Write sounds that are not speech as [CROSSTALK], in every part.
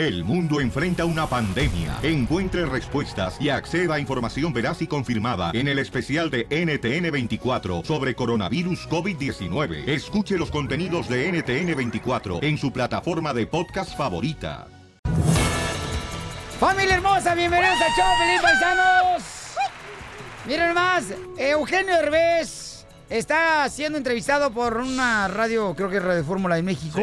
El mundo enfrenta una pandemia. Encuentre respuestas y acceda a información veraz y confirmada en el especial de NTN24 sobre coronavirus COVID-19. Escuche los contenidos de NTN24 en su plataforma de podcast favorita. Familia hermosa, bienvenidos a show, Feliz Paisanos. Miren más, Eugenio Herbés está siendo entrevistado por una radio, creo que es Radio Fórmula de México.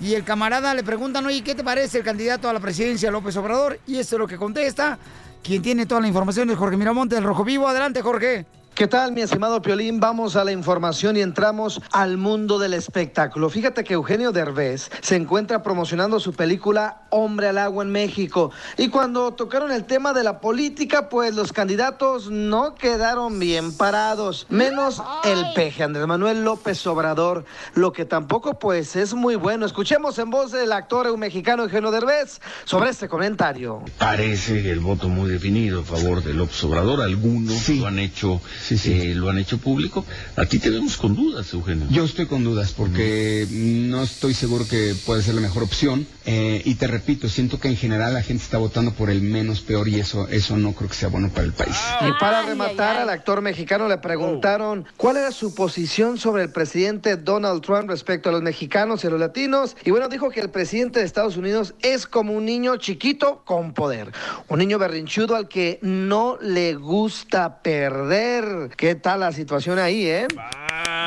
Y el camarada le preguntan, oye, ¿qué te parece el candidato a la presidencia López Obrador? Y eso es lo que contesta. Quien tiene toda la información es Jorge Miramonte, del Rojo Vivo. Adelante, Jorge. ¿Qué tal, mi estimado Piolín? Vamos a la información y entramos al mundo del espectáculo. Fíjate que Eugenio Derbez se encuentra promocionando su película Hombre al Agua en México. Y cuando tocaron el tema de la política, pues los candidatos no quedaron bien parados. Menos el peje, Andrés Manuel López Obrador. Lo que tampoco, pues, es muy bueno. Escuchemos en voz del actor mexicano Eugenio Derbez sobre este comentario. Parece el voto muy definido a favor de López Obrador. Algunos lo han hecho eh, lo han hecho público. A ti te vemos con dudas, Eugenio. Yo estoy con dudas porque no estoy seguro que puede ser la mejor opción. Eh, y te repito, siento que en general la gente está votando por el menos peor y eso, eso no creo que sea bueno para el país. Y para rematar, al actor mexicano le preguntaron cuál era su posición sobre el presidente Donald Trump respecto a los mexicanos y los latinos. Y bueno, dijo que el presidente de Estados Unidos es como un niño chiquito con poder. Un niño berrinchudo al que no le gusta perder. ¿Qué tal la situación ahí, eh?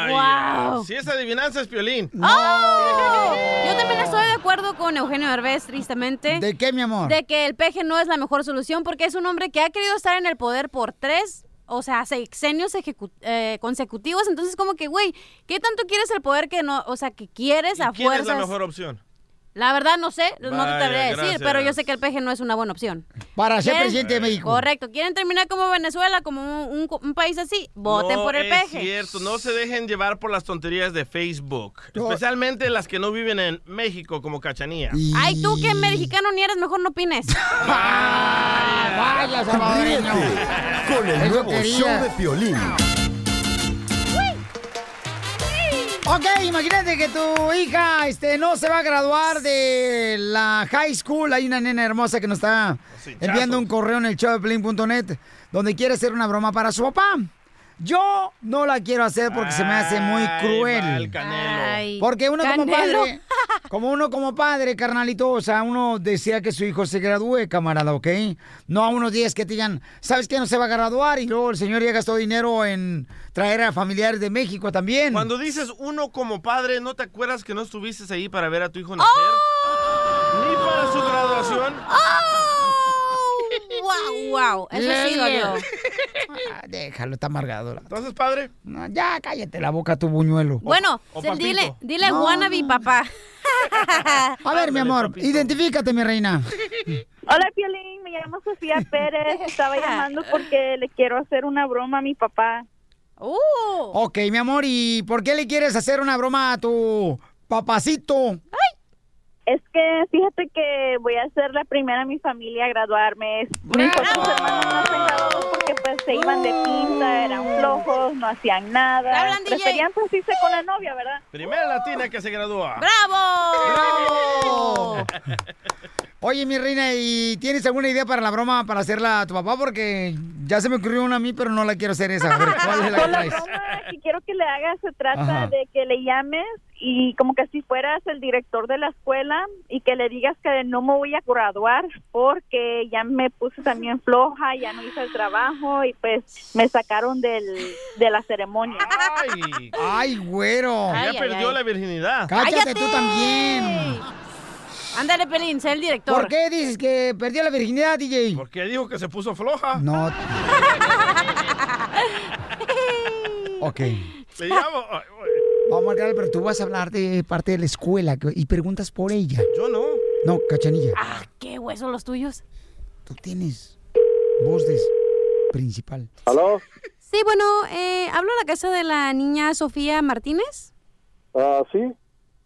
Wow. Si es adivinanza es violín. ¡Oh! Yo también estoy de acuerdo con Eugenio Derbez, tristemente. ¿De qué, mi amor? De que el peje no es la mejor solución porque es un hombre que ha querido estar en el poder por tres o sea, sexenios eh, consecutivos. Entonces, como que, güey, ¿qué tanto quieres el poder que no, o sea, que quieres a ¿Quién fuerzas? es la mejor opción? La verdad no sé, no te Vaya, sabría decir, gracias. pero yo sé que el peje no es una buena opción. Para ser ¿Quieren- presidente de México. Correcto. ¿Quieren terminar como Venezuela, como un, un- un país así? Voten no por el es peje. cierto, no se dejen llevar por las tonterías de Facebook. Especialmente las que no viven en México, como Cachanía. Ay, tú que mexicano ni eres, mejor no opines. [LAUGHS] Vaya, salvadoreño. Con el Eso nuevo quería. show de Piolín. Ok, imagínate que tu hija este, no se va a graduar de la high school. Hay una nena hermosa que nos está enviando un correo en el showdeplin.net donde quiere hacer una broma para su papá. Yo no la quiero hacer porque se me hace muy cruel. Ay, Porque uno como padre, [LAUGHS] como uno como padre, carnalito, o sea, uno desea que su hijo se gradúe, camarada, ¿ok? No a unos días que te digan, ¿sabes qué? No se va a graduar y luego el señor ya gastó dinero en traer a familiares de México también. Cuando dices uno como padre, ¿no te acuerdas que no estuviste ahí para ver a tu hijo nacer? Ni para su graduación. Wow, wow. Eso sí dolió. Ah, déjalo, está amargado. Entonces, padre. No, ya cállate la boca, tu buñuelo. Bueno, o se- papito. dile, dile No, wannabe, papá. [LAUGHS] A ver, mi amor, identifícate, mi reina. Hola, Piolín, me llamo Sofía Pérez. [LAUGHS] Estaba llamando porque le quiero hacer una broma a mi papá. Uh. Ok, mi amor, ¿y por qué le quieres hacer una broma a tu papacito? Es que fíjate que voy a ser la primera en mi familia a graduarme. Mis otros hermanos no se graduaron porque pues se iban de pinta, eran flojos, no hacían nada. Preferían pues irse con la novia, ¿verdad? Primera latina que se gradúa. ¡Bravo! [LAUGHS] Oye, mi reina, ¿y tienes alguna idea para la broma para hacerla a tu papá? Porque ya se me ocurrió una a mí, pero no la quiero hacer esa. A ver, ¿cuál es la que Con la traes? broma que quiero que le hagas se trata Ajá. de que le llames y como que si fueras el director de la escuela y que le digas que no me voy a graduar porque ya me puse también floja, ya no hice el trabajo y pues me sacaron del, de la ceremonia. Ay, Ay, güero. ya perdió la virginidad. Cállate tú también. Ándale, Pelín, sé el director. ¿Por qué dices que perdió la virginidad, DJ? Porque dijo que se puso floja. No. [LAUGHS] ok. Le llamo. Ay, Vamos a marcar, pero tú vas a hablar de parte de la escuela y preguntas por ella. Yo no. No, cachanilla. Ah, qué huesos los tuyos. Tú tienes voz de principal. ¿Aló? Sí, bueno, eh, hablo a la casa de la niña Sofía Martínez. Ah, sí.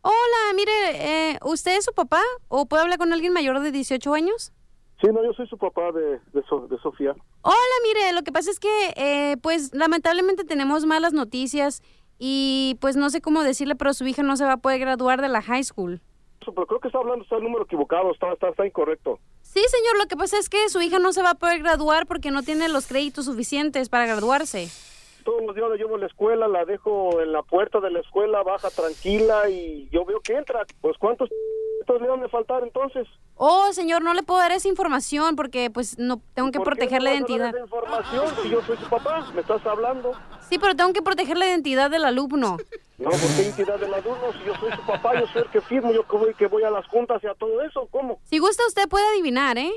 Hola, mire, eh, ¿usted es su papá o puede hablar con alguien mayor de 18 años? Sí, no, yo soy su papá de, de, So- de Sofía. Hola, mire, lo que pasa es que, eh, pues, lamentablemente tenemos malas noticias y, pues, no sé cómo decirle, pero su hija no se va a poder graduar de la high school. pero creo que está hablando, está el número equivocado, está, está, está incorrecto. Sí, señor, lo que pasa es que su hija no se va a poder graduar porque no tiene los créditos suficientes para graduarse. Todos los días la llevo a la escuela, la dejo en la puerta de la escuela, baja tranquila y yo veo que entra. Pues ¿cuántos estos le van a faltar entonces? Oh, señor, no le puedo dar esa información porque pues no tengo que ¿Por qué proteger la identidad. esa información si yo soy su papá? ¿Me estás hablando? Sí, pero tengo que proteger la identidad del alumno. [LAUGHS] No, ¿por qué identidad del alumno? Si yo soy su papá, yo soy el que firmo, yo que voy, que voy a las juntas y a todo eso, ¿cómo? Si gusta usted puede adivinar, ¿eh?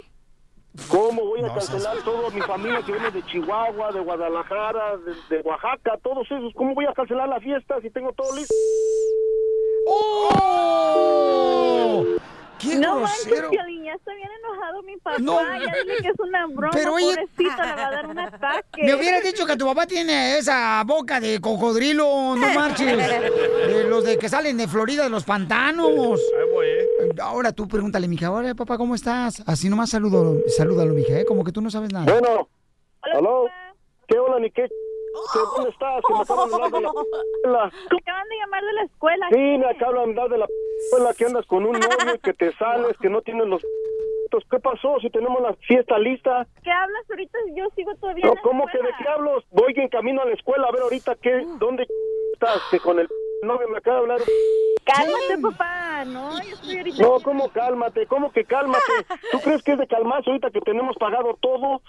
¿Cómo voy a cancelar toda mi familia que viene de Chihuahua, de Guadalajara, de, de Oaxaca, todos esos? ¿Cómo voy a cancelar la fiesta si tengo todo listo? ¡Oh! ¡Qué no manches, grosero! Piolín, ya está bien enojado mi papá. No. Ya dile que es una broma, Pero, oye- pobrecito, le va a dar un [LAUGHS] ataque. Me hubieras dicho que tu papá tiene esa boca de cocodrilo, no [LAUGHS] marches. De los de que salen de Florida, de los pantanos. Ahora tú pregúntale, mija, ahora papá, ¿cómo estás? Así nomás saludo, salúdalo, mija, ¿eh? Como que tú no sabes nada. Bueno, ¿aló? ¿Qué hola ni qué? ¿Qué- ¿Dónde estás? Que me acaban de hablar de la escuela. Me acaban de llamar de la escuela. Sí, me acaban de hablar de la escuela que andas con un novio, que te sales, que no tienes los... ¿Qué pasó? Si tenemos la fiesta lista. ¿Qué hablas ahorita? Yo sigo todavía No, en la ¿cómo que de qué hablo? Voy en camino a la escuela a ver ahorita qué, dónde estás, que con el novio me acaba de hablar. Cálmate, papá. No, yo estoy ahorita... No, ¿cómo cálmate? ¿Cómo que cálmate? [LAUGHS] ¿Tú crees que es de calmarse ahorita que tenemos pagado todo?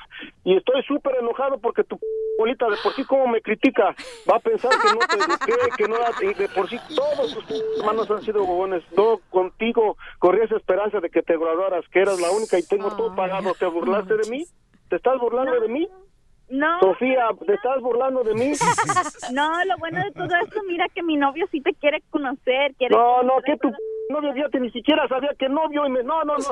Y estoy súper enojado porque tu bolita de por sí como me critica. Va a pensar que no te [LAUGHS] eduqué, que no... Y de por sí todos tus hermanos han sido bobones. No, contigo corrí esa esperanza de que te graduaras, que eras la única y tengo todo pagado. ¿Te burlaste de mí? ¿Te estás burlando de mí? No. Sofía, ¿te estás burlando de mí? No, lo bueno de todo esto, mira que mi novio sí te quiere conocer. Quiere No, no, que tu novio ya que ni siquiera sabía que novio y me... No, no, no.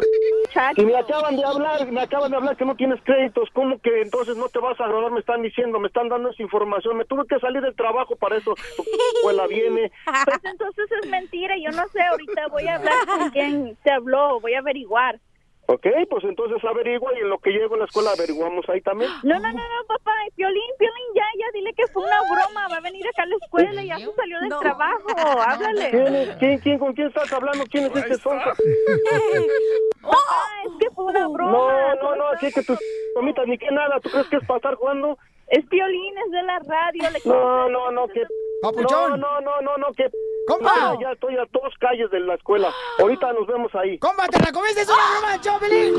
Y me acaban de hablar, me acaban de hablar que no tienes créditos. ¿Cómo que entonces no te vas a graduar? Me están diciendo, me están dando esa información. Me tuve que salir del trabajo para eso. Tu escuela viene. [LAUGHS] Pues entonces es mentira, yo no sé, ahorita voy a hablar con [LAUGHS] quien te habló, voy a averiguar. Ok, pues entonces averigua y en lo que llego a la escuela averiguamos ahí también. No, no, no, no, papá, Piolín, Piolín, ya, ya, dile que fue una broma, va a venir acá a la escuela, ya se salió del trabajo, háblale. ¿Quién, es- quién, quién, con quién estás hablando? ¿Quién es este sonso? [LAUGHS] Papá, es que fue una broma. No, no, no, así que tus tomitas ni que nada. ¿Tú crees que es para estar jugando? Es Piolín, es de la radio. Le No, no, no, que... Papuchón. No, no, no, no, no, que... Compa. Ya, ya estoy a dos calles de la escuela. Ahorita nos vemos ahí. ¡Compa, te la comiste! ¡Es una broma, Chopelín!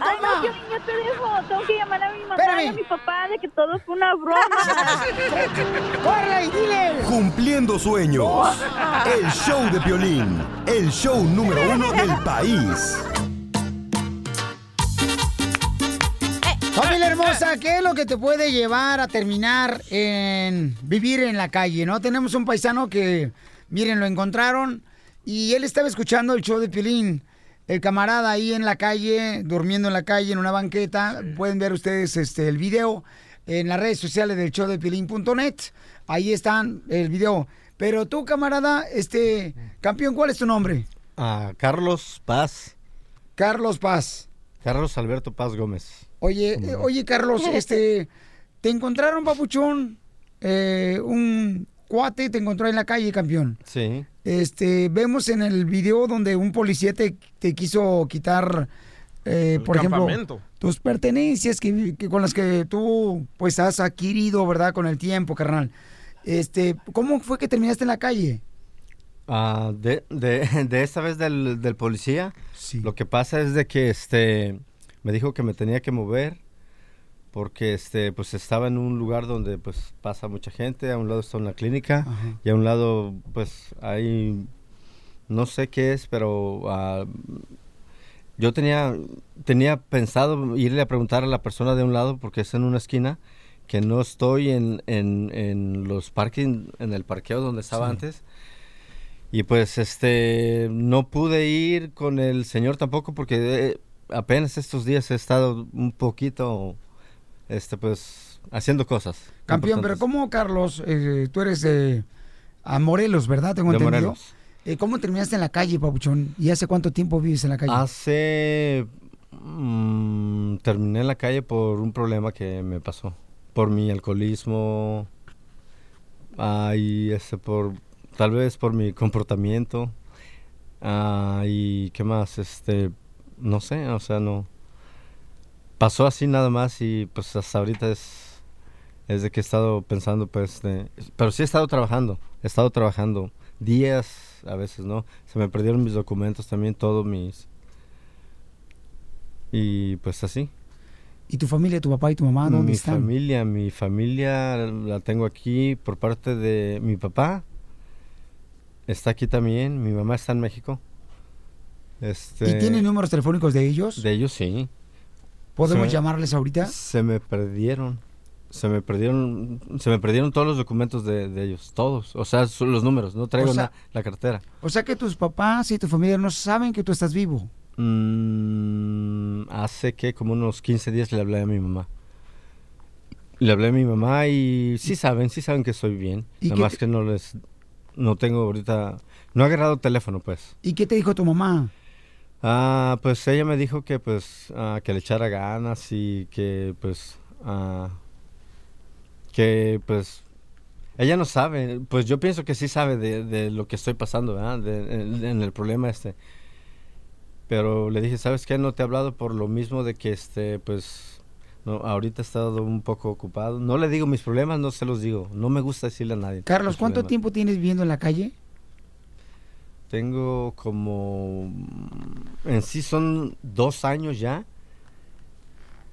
Ay, no, Piolín, ya te dejo. Tengo que llamar a mi mamá Espérame. y a mi papá de que todo fue una broma. [LAUGHS] ¡Córrele y dile! Cumpliendo sueños. El show de Piolín. El show número uno del país. Familia hermosa, ¿qué es lo que te puede llevar a terminar en vivir en la calle, no? Tenemos un paisano que, miren, lo encontraron y él estaba escuchando el show de Piolín. El camarada ahí en la calle, durmiendo en la calle, en una banqueta. Pueden ver ustedes este, el video en las redes sociales del show de Piolín.net. Ahí están el video. Pero tú, camarada, este, campeón, ¿cuál es tu nombre? Ah, Carlos Paz. Carlos Paz. Carlos Alberto Paz Gómez. Oye, eh, oye, Carlos, [LAUGHS] este, te encontraron, papuchón, eh, un cuate te encontró en la calle, campeón. Sí. Este, vemos en el video donde un policía te, te quiso quitar, eh, por ejemplo, tus pertenencias que, que con las que tú, pues, has adquirido, ¿verdad? Con el tiempo, carnal. Este, ¿cómo fue que terminaste en la calle? Ah, de, de, [LAUGHS] de esta vez del, del policía, lo que pasa es de que este me dijo que me tenía que mover porque este pues estaba en un lugar donde pues pasa mucha gente, a un lado está una clínica y a un lado pues hay no sé qué es, pero ah, yo tenía tenía pensado irle a preguntar a la persona de un lado porque es en una esquina que no estoy en, en, en los parking en el parqueo donde estaba Sí. antes y pues este no pude ir con el señor tampoco porque eh, apenas estos días he estado un poquito este pues haciendo cosas. Campeón, pero. ¿cómo, Carlos? eh, tú eres de a Morelos, ¿verdad? Tengo De entendido. Morelos. Eh, ¿Cómo terminaste en la calle, papuchón? ¿Y hace cuánto tiempo vives en la calle? Hace mm, terminé en la calle por un problema que me pasó, por mi alcoholismo, ah, y este por tal vez por mi comportamiento. Ah, y qué más, este, no sé, o sea, no. Pasó así nada más y pues hasta ahorita es, es de que he estado pensando, pues, de- pero sí he estado trabajando, he estado trabajando días, a veces, ¿no? Se me perdieron mis documentos también, todos mis... Y pues así. ¿Y tu familia, tu papá y tu mamá, dónde mi están? familia, mi familia la tengo aquí por parte de mi papá. Está aquí también, mi mamá está en México. Este, ¿Y tiene números telefónicos de ellos? De ellos sí. ¿Podemos llamarles ahorita? Se me perdieron. Se me perdieron, se me perdieron todos los documentos de, de ellos, todos. O sea, son los números, no traigo O sea- na- la cartera. O sea que tus papás y tu familia no saben que tú estás vivo. Mm, hace que como unos 15 días le hablé a mi mamá. Le hablé a mi mamá y sí saben, sí saben que estoy bien. ¿Y Nada más te- que no les, no tengo ahorita, no he agarrado teléfono pues. ¿Y qué te dijo tu mamá? Ah, pues ella me dijo que pues ah, que le echara ganas y que pues ah, que pues ella no sabe, pues yo pienso que sí sabe de, de lo que estoy pasando, ¿verdad? De- en, en el problema este. Pero le dije, ¿sabes qué? No te he hablado por lo mismo de que este pues no, ahorita he estado un poco ocupado. No le digo mis problemas, no se los digo. No me gusta decirle a nadie. Carlos, ¿cuánto problemas. tiempo tienes viviendo en la calle? Tengo como... En sí son dos años ya,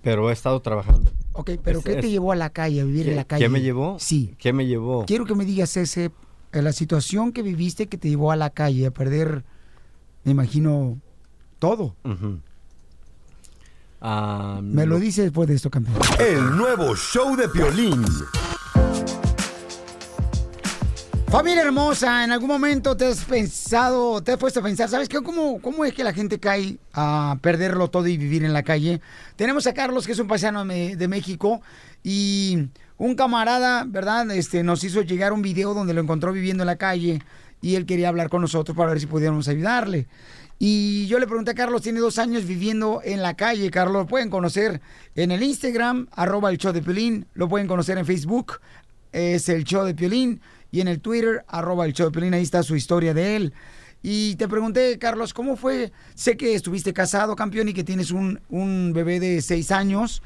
pero he estado trabajando. Ok, pero Es- ¿qué te llevó a la calle, a vivir ¿Qué- en la calle? ¿Qué me llevó? Sí. ¿Qué me llevó? Quiero que me digas ese, eh, la situación que viviste que te llevó a la calle, a perder, me imagino, todo. Ujú. Ah, Me lo dice después de esto, campeón. El nuevo show de Piolín. Familia hermosa, ¿en algún momento te has pensado, te has puesto a pensar, ¿sabes qué? ¿Cómo, cómo es que la gente cae a perderlo todo y vivir en la calle? Tenemos a Carlos, que es un paisano de, México, y un camarada, ¿verdad? Este, nos hizo llegar un video donde lo encontró viviendo en la calle y él quería hablar con nosotros para ver si pudiéramos ayudarle. Y yo le pregunté a Carlos, tiene dos años viviendo en la calle. Carlos, lo pueden conocer en el Instagram, arroba el show de Piolín. Lo pueden conocer en Facebook, es el show de Piolín. Y en el Twitter, arroba el show de Piolín, ahí está su historia de él. Y te pregunté, Carlos, ¿cómo fue? Sé que estuviste casado, campeón, y que tienes un, un bebé de seis años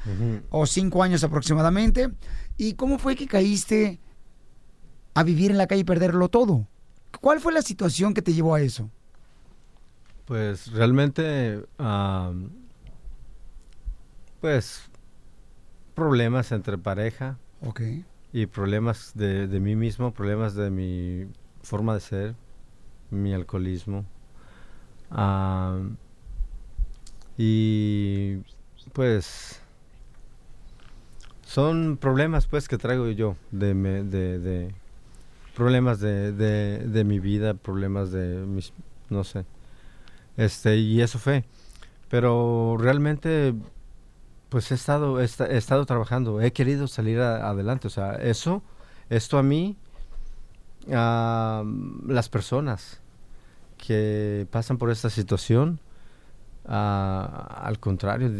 o cinco años aproximadamente. ¿Y cómo fue que caíste a vivir en la calle y perderlo todo? ¿Cuál fue la situación que te llevó a eso? Pues realmente, pues problemas entre pareja. Ok. Y problemas de, de mí mismo, problemas de mi forma de ser, mi alcoholismo. Y pues son problemas pues que traigo yo de, de problemas de, de, de mi vida, problemas de mis, no sé. Este, y eso fue. Pero realmente, pues he estado, he, esta- he estado trabajando, he querido salir a- adelante. O sea, eso, esto a mí, a las personas que pasan por esta situación, ah, al contrario,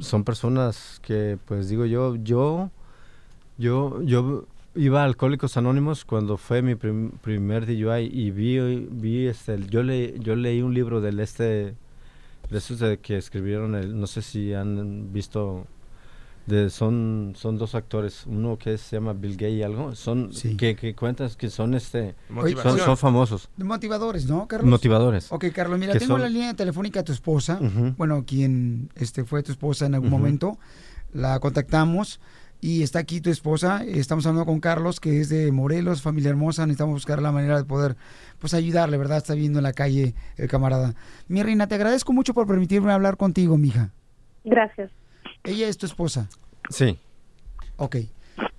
son personas que, pues digo yo, yo, yo, yo iba a Alcohólicos Anónimos cuando fue mi prim- primer DUI y vi, vi este, yo le, yo leí un libro del este, de esos de que escribieron, el, no sé si han visto, de, son, son dos actores, uno que se llama Bill Gates y algo, son, que, que cuentan que son este, son, son famosos. Motivadores, ¿no, Carlos? Motivadores. Ok, Carlos, mira, tengo son- la línea telefónica a tu esposa. Ujú. Bueno, quien este, fue tu esposa en algún Ujú. momento. La contactamos y está aquí tu esposa. Estamos hablando con Carlos, que es de Morelos, familia hermosa. Necesitamos buscar la manera de poder pues ayudarle, ¿verdad? Está viviendo en la calle el camarada. Mi reina, te agradezco mucho por permitirme hablar contigo, mija. Gracias. Ella es tu esposa. Sí. Ok.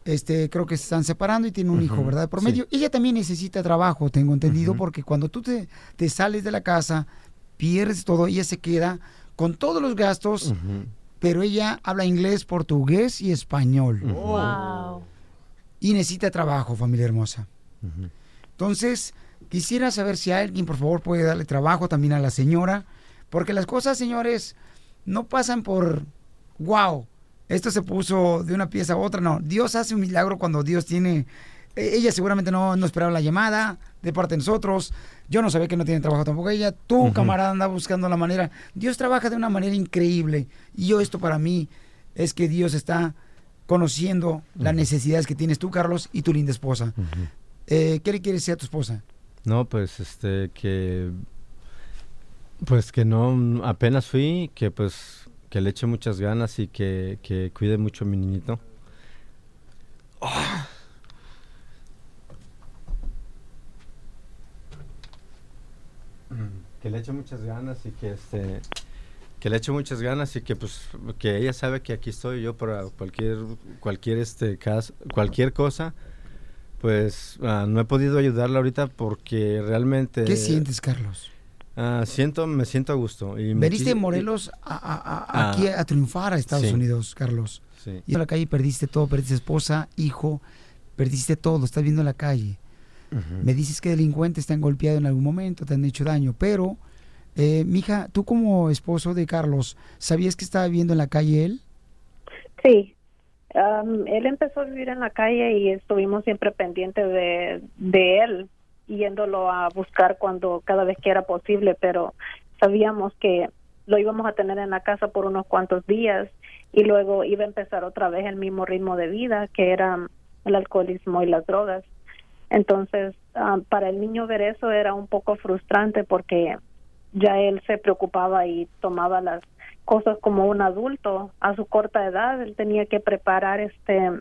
Este, creo que se están separando y tiene un hijo, ¿verdad? Por sí. medio. Ella también necesita trabajo, tengo entendido, porque cuando tú te, te sales de la casa, pierdes todo, ella se queda con todos los gastos, pero ella habla inglés, portugués y español. Wow. Y necesita trabajo, familia hermosa. Entonces, quisiera saber si alguien, por favor, puede darle trabajo también a la señora, porque las cosas, señores, no pasan por, wow, esto se puso de una pieza a otra, no. Dios hace un milagro cuando Dios tiene eh, ella seguramente no, no esperaba la llamada de parte de nosotros. Yo no sabía que no tiene trabajo tampoco ella. Tu camarada anda buscando la manera. Dios trabaja de una manera increíble. Y yo esto para mí es que Dios está conociendo las necesidades que tienes tú, Carlos, y tu linda esposa. Eh, ¿Qué le quieres decir a tu esposa? No, pues este que pues que no apenas fui, que pues que le eche muchas ganas y que, que cuide mucho a mi niñito. Le eche muchas ganas y que este que le eche muchas ganas y que pues que ella sabe que aquí estoy yo para cualquier cualquier este caso, cualquier cosa. Pues ah, no he podido ayudarla ahorita porque realmente ¿Qué sientes, Carlos? Ah, siento, me siento a gusto. Y Veniste de Morelos a, a- a- Ah. aquí a triunfar a Estados Sí. Unidos, Carlos. Sí. Y en la calle perdiste todo, perdiste esposa, hijo, perdiste todo, estás viendo en la calle. Me dices que delincuentes te han golpeado en algún momento, te han hecho daño, pero, eh, mija, tú como esposo de Carlos, ¿sabías que estaba viviendo en la calle él? Sí, él empezó a vivir en la calle y estuvimos siempre pendientes de, de él, yéndolo a buscar cuando cada vez que era posible, pero sabíamos que lo íbamos a tener en la casa por unos cuantos días y luego iba a empezar otra vez el mismo ritmo de vida que era el alcoholismo y las drogas. Entonces, ah, para el niño ver eso era un poco frustrante porque ya él se preocupaba y tomaba las cosas como un adulto. A su corta edad él tenía que preparar este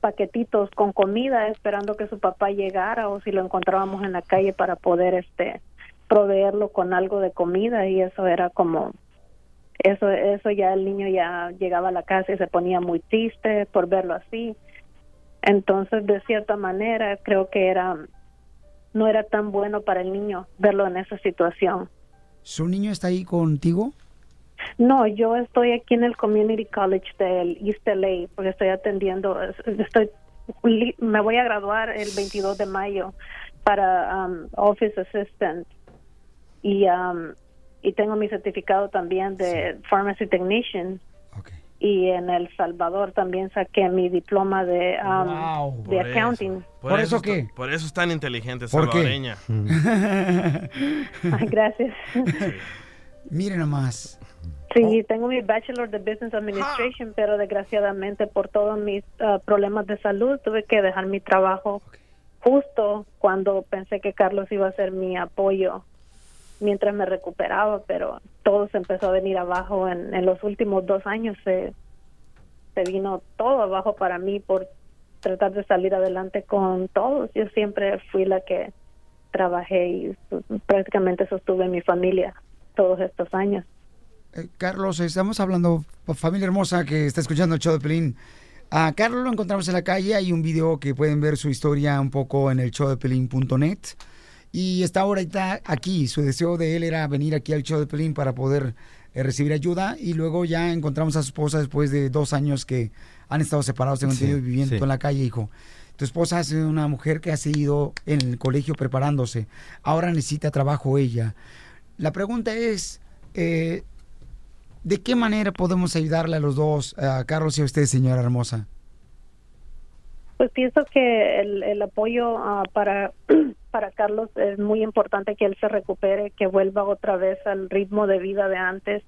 paquetitos con comida esperando que su papá llegara o si lo encontrábamos en la calle para poder este proveerlo con algo de comida. Y eso era como eso eso ya el niño ya llegaba a la casa y se ponía muy triste por verlo así entonces de cierta manera creo que era no era tan bueno para el niño verlo en esa situación. ¿Su niño está ahí contigo? no, yo estoy aquí en el Community College del East LA porque estoy atendiendo, estoy, me voy a graduar el 22 de mayo para um, Office Assistant. Y um, y tengo mi certificado también de Pharmacy Technician y en El Salvador también saqué mi diploma de um, de Por eso. accounting. Por, eso, est- Por eso es tan inteligente, ¿Por qué? salvadoreña. [LAUGHS] Ay, gracias. Miren nomás. Sí, tengo mi Bachelor de Business Administration, pero desgraciadamente por todos mis ah, problemas de salud tuve que dejar mi trabajo justo cuando pensé que Carlos iba a ser mi apoyo mientras me recuperaba, pero todo se empezó a venir abajo en, en los últimos dos años. Se, se vino todo abajo para mí por tratar de salir adelante con todos. Yo siempre fui la que trabajé y pues, prácticamente sostuve mi familia todos estos años. Eh, Carlos, estamos hablando, familia hermosa que está escuchando el show de Pelín. A Carlos lo encontramos en la calle, hay un video que pueden ver su historia un poco en el showdepelín.net. Y está ahorita aquí, su deseo de él era venir aquí al show de Pelín para poder eh, recibir ayuda. Y luego ya encontramos a su esposa después de dos años que han estado separados, tengo Sí, viviendo sí. en la calle, hijo. Tu esposa es una mujer que ha seguido en el colegio preparándose. Ahora necesita trabajo ella. La pregunta es, eh, ¿de qué manera podemos ayudarle a los dos, a Carlos y a usted, señora hermosa? Pues pienso que el, el apoyo ah, para, [CLEARS THROAT] para Carlos es muy importante que él se recupere, que vuelva otra vez al ritmo de vida de antes,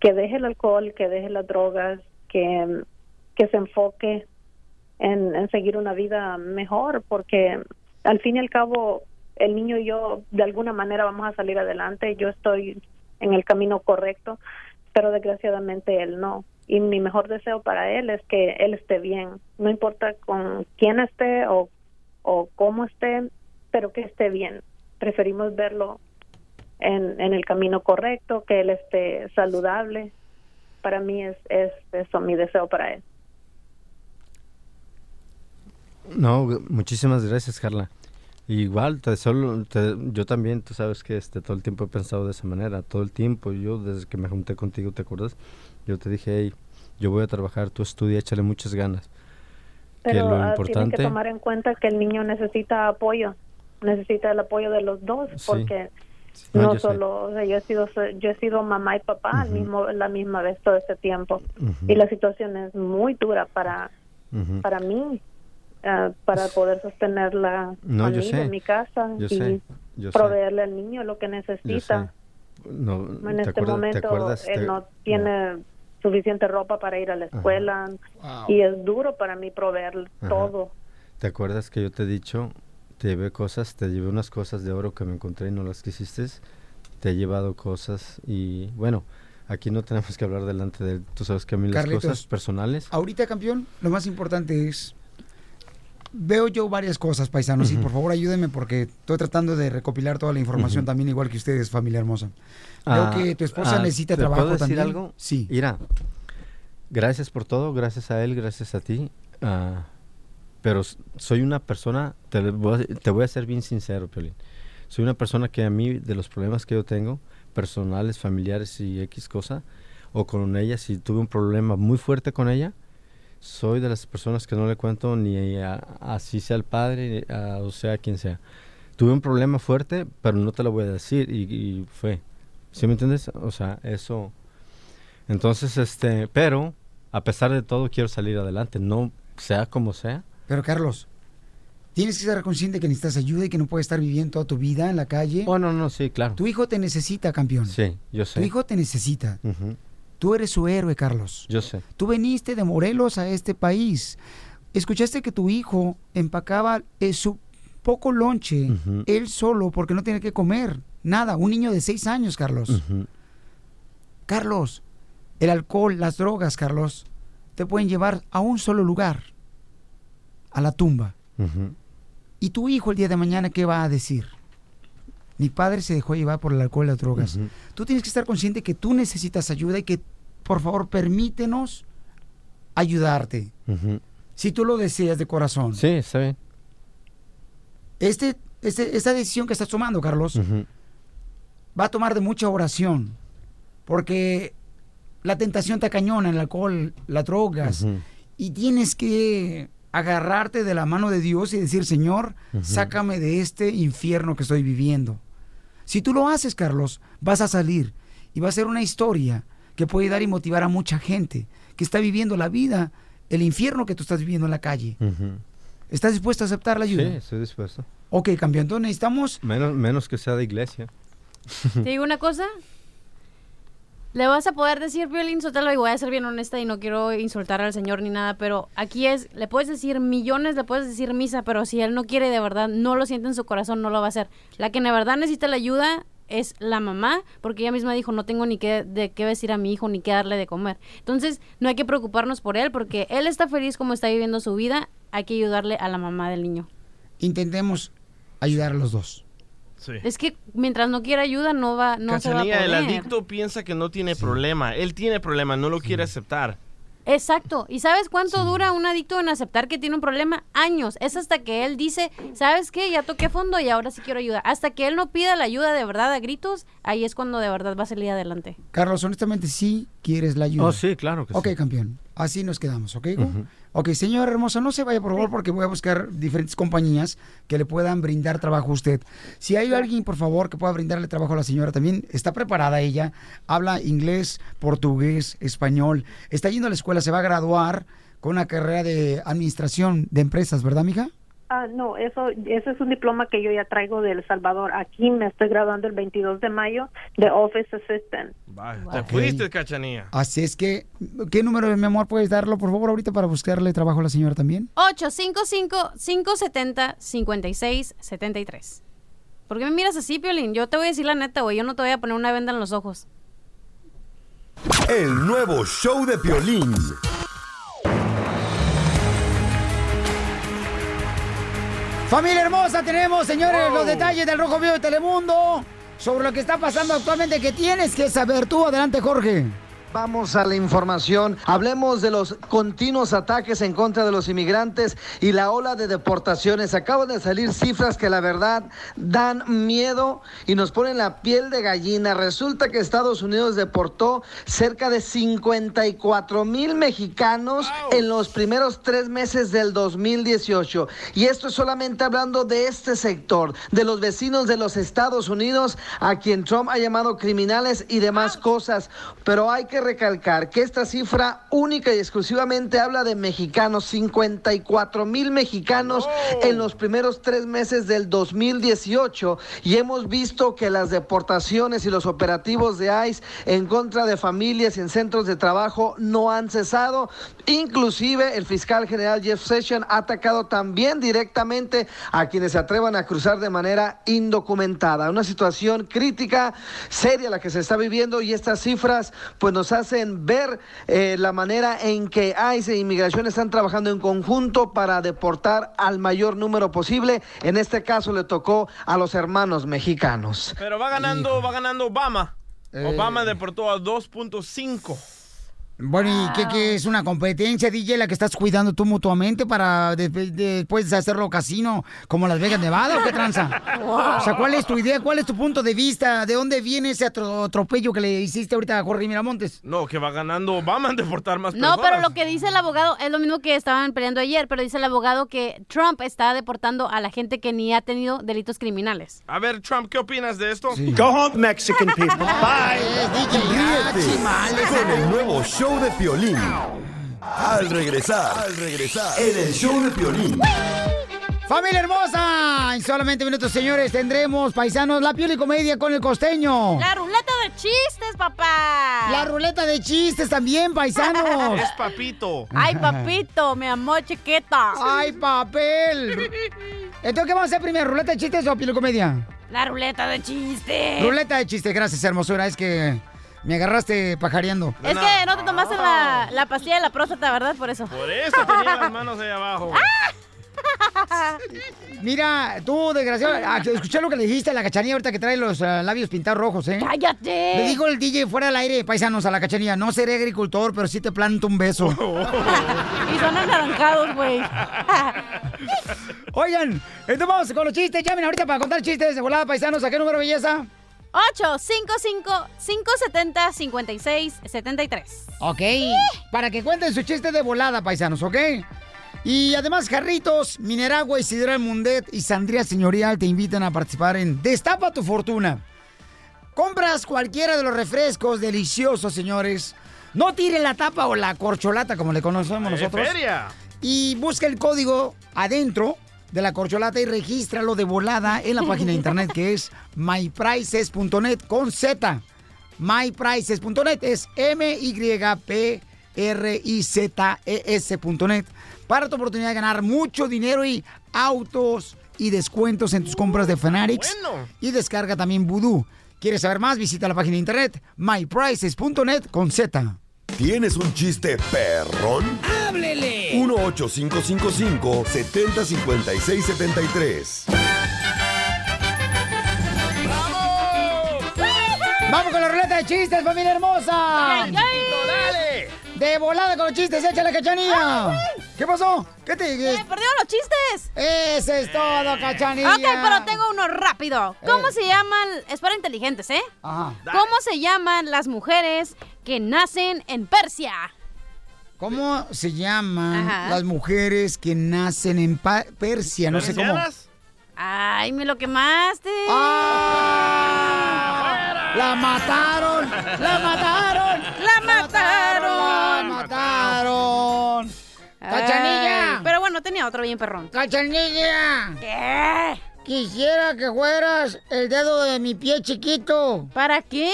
que deje el alcohol, que deje las drogas, que, que se enfoque en, en seguir una vida mejor, porque al fin y al cabo el niño y yo de alguna manera vamos a salir adelante, yo estoy en el camino correcto, pero desgraciadamente él no. Y mi mejor deseo para él es que él esté bien, no importa con quién esté o, o cómo esté, pero que esté bien. Preferimos verlo en, en el camino correcto, que él esté saludable. Para mí es, es eso mi deseo para él. No, muchísimas gracias, Carla. Igual, te deseo- te- yo también, tú sabes que este, todo el tiempo he pensado de esa manera, todo el tiempo. Yo, desde que me junté contigo, ¿te acuerdas? Yo te dije, hey, yo voy a trabajar, tú estudia, échale muchas ganas. que Pero lo ah, tienen importante... que tomar en cuenta que el niño necesita apoyo, necesita el apoyo de los dos, Sí. porque No, solo, o sea, yo he sido yo he sido mamá y papá al mismo la misma vez todo este tiempo y la situación es muy dura para para mí ah, para poder sostenerla No, a yo mí, sé. en mi casa Yo y sé, yo sé. proveerle al niño lo que necesita. No, En ¿te este acuerdas- momento acuerdas? él Te- no tiene suficiente ropa para ir a la escuela y es duro para mí proveer Ajá. todo. ¿Te acuerdas que yo te he dicho, te llevé cosas, te llevé unas cosas de oro que me encontré y no las quisiste? Te he llevado cosas y bueno, aquí no tenemos que hablar delante de él. Tú sabes que a mí las cosas personales... Ahorita, campeón, lo más importante es. Veo yo varias cosas, paisanos, y por favor ayúdenme porque estoy tratando de recopilar toda la información también, igual que ustedes, familia hermosa. Ah, Veo que tu esposa ah, necesita ¿te trabajo puedo decir también. algo? Sí. Mira, gracias por todo, gracias a él, gracias a ti. ah, pero soy una persona, te, le voy a, te voy a ser bien sincero, Piolín. Soy una persona que a mí, de los problemas que yo tengo, personales, familiares y X cosa, o con ella, si tuve un problema muy fuerte con ella, soy de las personas que no le cuento ni a, así sea el padre, a- o sea quien sea. Tuve un problema fuerte, pero no te lo voy a decir y, y fue. ¿Sí me entiendes? O sea, eso. Entonces, este, pero a pesar de todo quiero salir adelante, no sea como sea. Pero Carlos, tienes que ser consciente que necesitas ayuda y que no puedes estar viviendo toda tu vida en la calle. Oh, no, no, sí, claro. Tu hijo te necesita, campeón. Sí, yo sé. Tu hijo te necesita. Ujú, Tú eres su héroe, Carlos. Yo sé. Tú veniste de Morelos a este país. Escuchaste que tu hijo empacaba eh, su poco lonche, él solo, porque no tiene que comer. Nada, un niño de seis años, Carlos. Carlos, el alcohol, las drogas, Carlos, te pueden llevar a un solo lugar, a la tumba. ¿Y tu hijo el día de mañana qué va a decir? Mi padre se dejó llevar por el alcohol y las drogas. Tú tienes que estar consciente que tú necesitas ayuda y que, por favor, permítenos ayudarte. Si tú lo deseas de corazón. Sí, está bien. Este, este- esta decisión que estás tomando, Carlos, va a tomar de mucha oración. Porque la tentación te cañona, el alcohol, las drogas. Y tienes que agarrarte de la mano de Dios y decir, Señor, sácame de este infierno que estoy viviendo. Si tú lo haces, Carlos, vas a salir y va a ser una historia que puede dar y motivar a mucha gente que está viviendo la vida, el infierno que tú estás viviendo en la calle. ¿Estás dispuesto a aceptar la Sí, ayuda? estoy dispuesto. Ok, campeón, entonces necesitamos... Menos, menos que sea de iglesia. Te digo una cosa. Le vas a poder decir violín sotelo y voy a ser bien honesta y no quiero insultar al señor ni nada, pero aquí es, le puedes decir millones, le puedes decir misa, pero si él no quiere de verdad, no lo siente en su corazón, no lo va a hacer. La que de verdad necesita la ayuda es la mamá, porque ella misma dijo, no tengo ni qué, de qué decir a mi hijo, ni qué darle de comer. Entonces, no hay que preocuparnos por él, porque él está feliz como está viviendo su vida, hay que ayudarle a la mamá del niño. Intentemos ayudar a los dos. Sí. Es que mientras no quiera ayuda, no va, no se va a poder. el adicto piensa que no tiene problema. Él tiene problema, no lo quiere aceptar. Exacto. ¿Y sabes cuánto dura un adicto en aceptar que tiene un problema? Años. Es hasta que él dice, ¿sabes qué? Ya toqué fondo y ahora sí quiero ayuda. Hasta que él no pida la ayuda de verdad a gritos, ahí es cuando de verdad va a salir adelante. Carlos, honestamente, sí quieres la ayuda. Oh, sí, claro que Ok, sí. campeón. Así nos quedamos, ¿ok? Ok, señora hermosa, no se vaya por favor porque voy a buscar diferentes compañías que le puedan brindar trabajo a usted. Si hay alguien, por favor, que pueda brindarle trabajo a la señora también, está preparada ella, habla inglés, portugués, español, está yendo a la escuela, se va a graduar con una carrera de administración de empresas, ¿verdad, mija? Ah, no, eso, ese es un diploma que yo ya traigo de El Salvador. Aquí me estoy graduando el 22 de mayo de Office Assistant. Vaya. Te fuiste, Cachanilla. Así es que, ¿qué número de mi amor puedes darlo, por favor, ahorita para buscarle trabajo a la señora también? 855-570-5673. ¿Por qué me miras así, Piolín? Yo te voy a decir la neta, güey. Yo no te voy a poner una venda en los ojos. El nuevo show de Piolín. Familia hermosa, tenemos, señores, los detalles del Rojo Vivo de Telemundo sobre lo que está pasando actualmente que tienes que saber tú. Adelante, Jorge. Vamos a la información. Hablemos de los continuos ataques en contra de los inmigrantes y la ola de deportaciones. Acaban de salir cifras que la verdad dan miedo y nos ponen la piel de gallina. Resulta que Estados Unidos deportó cerca de 54 mil mexicanos en los primeros tres meses del 2018. Y esto es solamente hablando de este sector, de los vecinos de los Estados Unidos, a quien Trump ha llamado criminales y demás cosas. Pero hay que que recalcar que esta cifra única y exclusivamente habla de mexicanos, 54 mil mexicanos en los primeros tres meses del 2018 y hemos visto que las deportaciones y los operativos de ICE en contra de familias y en centros de trabajo no han cesado. Inclusive el fiscal general Jeff Sessions ha atacado también directamente a quienes se atrevan a cruzar de manera indocumentada. Una situación crítica, seria la que se está viviendo y estas cifras pues nos hacen ver eh, la manera en que ICE e Inmigración están trabajando en conjunto para deportar al mayor número posible. En este caso le tocó a los hermanos mexicanos. Pero va ganando, va ganando Obama. Eh. Obama deportó a 2.5. Bueno, ¿y qué, qué es una competencia, DJ, la que estás cuidando tú mutuamente para de- de- después de hacerlo casino como Las Vegas, Nevada o qué tranza? O sea, ¿cuál es tu idea? ¿Cuál es tu punto de vista? ¿De dónde viene ese atro- atropello que le hiciste ahorita a Jorge Miramontes? No, que va ganando Obama en deportar más No, pero personas. lo que dice el abogado es lo mismo que estaban peleando ayer, pero dice el abogado que Trump está deportando a la gente que ni ha tenido delitos criminales. A ver, Trump, ¿qué opinas de esto? Go home, Mexican people. [LAUGHS] Bye. Ríete con el nuevo show de Piolín. Al regresar, al regresar, en el show de Piolín. ¡Familia hermosa! En solamente minutos, señores, tendremos, paisanos, la piel y comedia con el costeño. La ruleta de chistes, papá. La ruleta de chistes también, paisanos. [LAUGHS] Es papito. Ay, papito, mi amor chiquita. ¡Ay, papel! Entonces, ¿qué vamos a hacer primero? ¿Ruleta de chistes o piel y comedia? La ruleta de chistes. Ruleta de chistes, gracias, hermosura. Es que me agarraste pajareando. Es que no te tomaste la, la pastilla de la próstata, ¿verdad? Por eso. Por eso tenía las manos ahí abajo. Mira, tú, desgraciado, ah, escuché lo que le dijiste a la cachanilla ahorita que trae los ah, labios pintados rojos, ¿eh? ¡Cállate! Le dijo el DJ fuera al aire, paisanos, a la cachanilla, no seré agricultor, pero sí te planto un beso. [LAUGHS] Y son anaranjados, güey. [LAUGHS] Oigan, entonces vamos con los chistes. Llamen ahorita para contar chistes de volada, paisanos. ¿A qué número, belleza? 855-570-5673. Ok. Para que cuenten su chiste de volada, paisanos, ¿ok? Y además, Jarritos, Mineragua, Isidral Mundet y Sandría Señorial te invitan a participar en Destapa tu Fortuna. Compras cualquiera de los refrescos deliciosos, señores. No tire la tapa o la corcholata, como le conocemos nosotros. feria. Y busca el código adentro de la corcholata y regístralo de volada en la página de internet que es [LAUGHS] myprices.net con Z. myprices.net es m y p r i z e s.net para tu oportunidad de ganar mucho dinero y autos y descuentos en tus compras de Fanatics Bueno. y descarga también Voodoo. ¿Quieres saber más? Visita la página de internet myprices.net con Z. ¿Tienes un chiste perrón? ¡Háblele! 1-855-5-70-5673. ¡Vamos con la ruleta de chistes, familia hermosa! ¡Ay, ay! De volada con los chistes, échale cachanilla. ¿Qué pasó? ¿Qué te ¡Me perdieron los chistes! Ese es todo, cachanilla. Ok, pero tengo uno rápido. ¿Cómo Eh. se llaman? Es para inteligentes, ¿eh? Ajá. ¿Cómo se llaman las mujeres que nacen en Persia? ¿Cómo se llaman Ajá. las mujeres que nacen en Pa- Persia? No sé cómo. Ay, me lo quemaste. ¡Ah! ¡La mataron! ¡La mataron! Tenía otro bien perrón. ¡Cachanilla! ¿Qué? Quisiera que fueras el dedo de mi pie chiquito. ¿Para qué?